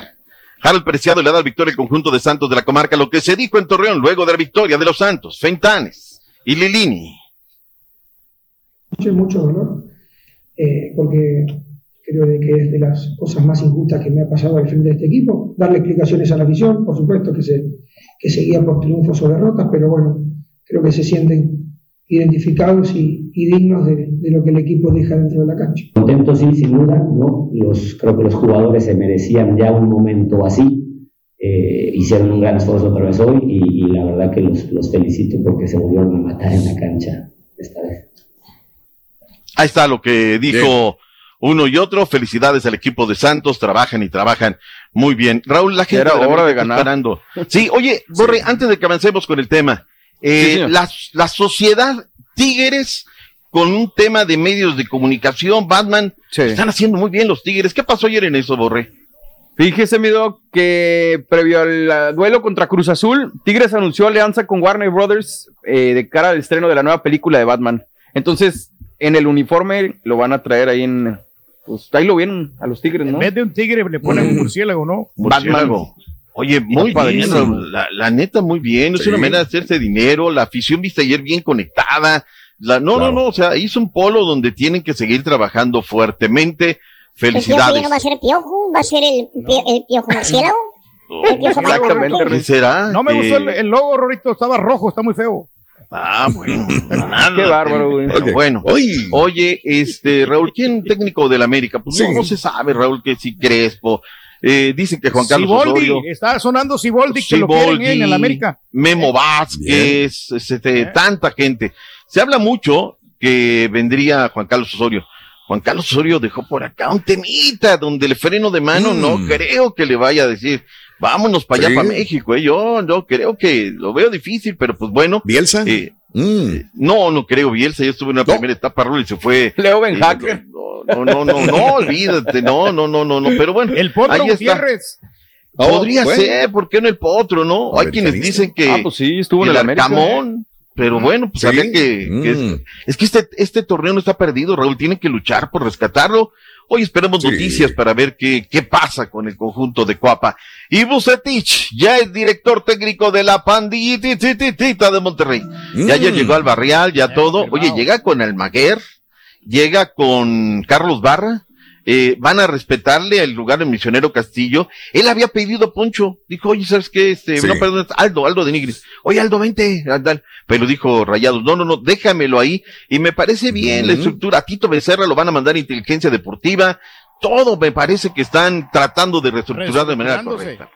Harold Preciado le da la victoria al conjunto de Santos de la comarca, lo que se dijo en Torreón luego de la victoria de los Santos, Fentanes y Lilini. mucho, mucho dolor, eh, porque creo de que es de las cosas más injustas que me ha pasado al frente de este equipo. Darle explicaciones a la afición, por supuesto que se, que se guía por triunfos o derrotas, pero bueno, creo que se sienten identificados y, y dignos de, de lo que el equipo deja dentro de la cancha. Contento sí, sin duda, ¿no? Los, creo que los jugadores se merecían ya un momento así. Eh, hicieron un gran esfuerzo otra vez hoy y, y la verdad que los, los felicito porque se volvieron a matar en la cancha esta vez. Ahí está lo que dijo uno y otro. Felicidades al equipo de Santos, trabajan y trabajan muy bien. Raúl, la gente Era la hora de está ganar. esperando. Sí, oye, Borre, antes de que avancemos con el tema, eh, Sí, la, la sociedad Tigres con un tema de medios de comunicación, Batman, están haciendo muy bien los Tigres. ¿Qué pasó ayer en eso, Borre? Fíjese, mi doc, que previo al duelo contra Cruz Azul, Tigres anunció alianza con Warner Brothers eh, de cara al estreno de la nueva película de Batman. Entonces, en el uniforme lo van a traer ahí en. Pues ahí lo ven a los Tigres, ¿no? En vez de un tigre le ponen un murciélago, ¿no? Murciélago. Oye, muy bien, la, la neta, muy bien. Es Sí. una manera de hacerse dinero. La afición viste ayer bien conectada. La, no, no, no, o sea, hizo un polo donde tienen que seguir trabajando fuertemente. El piojo ya Felicidades. no va a ser piojo, va a ser el, el piojo. El piojo Exactamente, ¿Qué será? No me gustó el, Eh, el logo, Rorito, estaba rojo, está muy feo. Ah, bueno. nada. Qué bárbaro, güey. Pero bueno, oye, este, Raúl, ¿quién técnico del América? Pues no, Sí. no se sabe, Raúl, que sí, Crespo. Eh, dicen que Juan Carlos Siboldi, Osorio. está sonando Siboldi, que lo Siboldi, quieren en el América. Memo Vázquez, este, tanta gente. Se habla mucho que vendría Juan Carlos Osorio. Juan Carlos Osorio dejó por acá un temita donde el freno de mano no creo que le vaya a decir, vámonos para allá, Sí. para México. eh. Yo, yo creo que lo veo difícil, pero pues bueno. ¿Bielsa? eh, eh, no, no creo Bielsa. Yo estuve en la primera etapa, Raúl, y se fue. Leo Ben eh, Hacker. No, no, no, no, olvídate, no, no, no, no, no, pero bueno. El Potro ahí está. Gutiérrez. Podría Oh, bueno. ser, ¿por qué no el potro, no? Hay quienes dicen que. Ah, pues sí, estuvo en el. Arcamón, pero bueno, pues Sí. habría que. que es, es que este, este torneo no está perdido, Raúl, tienen que luchar por rescatarlo. Hoy esperemos noticias para ver qué, qué pasa con el conjunto de Cuapa. Y Bucetich ya es director técnico de la pandillita de Monterrey. Ya, ya Mm. llegó al barrial, ya todo. Oye, llega con Almaguer, llega con Carlos Barra, eh, van a respetarle el lugar de Misionero Castillo. Él había pedido a Poncho, dijo, oye, ¿sabes qué? Este, Sí. no, perdón, Aldo, Aldo de Nigris. Oye, Aldo, vente, Aldal. Pero dijo Rayados, no, no, no, déjamelo ahí. Y me parece bien la estructura. A Tito Becerra lo van a mandar a inteligencia deportiva. Todo me parece que están tratando de reestructurar de manera correcta.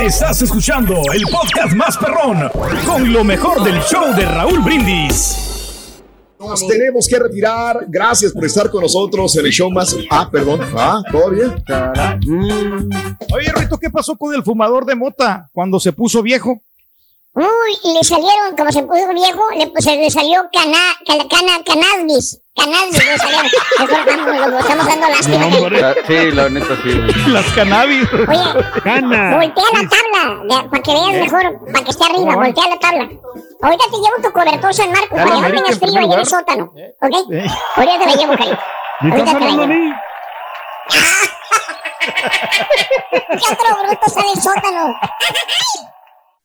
Estás escuchando el podcast más perrón con lo mejor del show de Raúl Brindis. Nos tenemos que retirar. Gracias por estar con nosotros en el show más. Ah, perdón. Ah, ¿todavía? Oye, Rorito, ¿qué pasó con el fumador de mota cuando se puso viejo? Uy, y le salieron, como se puso viejo, le, pues, le salió cana, cana, cana, cannabis. Cannabis le salieron. Mejor vamos, lo estamos dando lástima. La- Sí, la neta, sí. Las cannabis. Oye, Cana. voltea la tabla, para que veas mejor, para que esté arriba, Ah. voltea la tabla. Ahorita te llevo tu cobertor San Marcos, para que no tengas en frío allá en el sótano, ¿ok? Eh. Ahorita te la llevo, cariño. ¿Me estás Ahorita te la llevo. mí? ¿Qué otro bruto sale del sótano?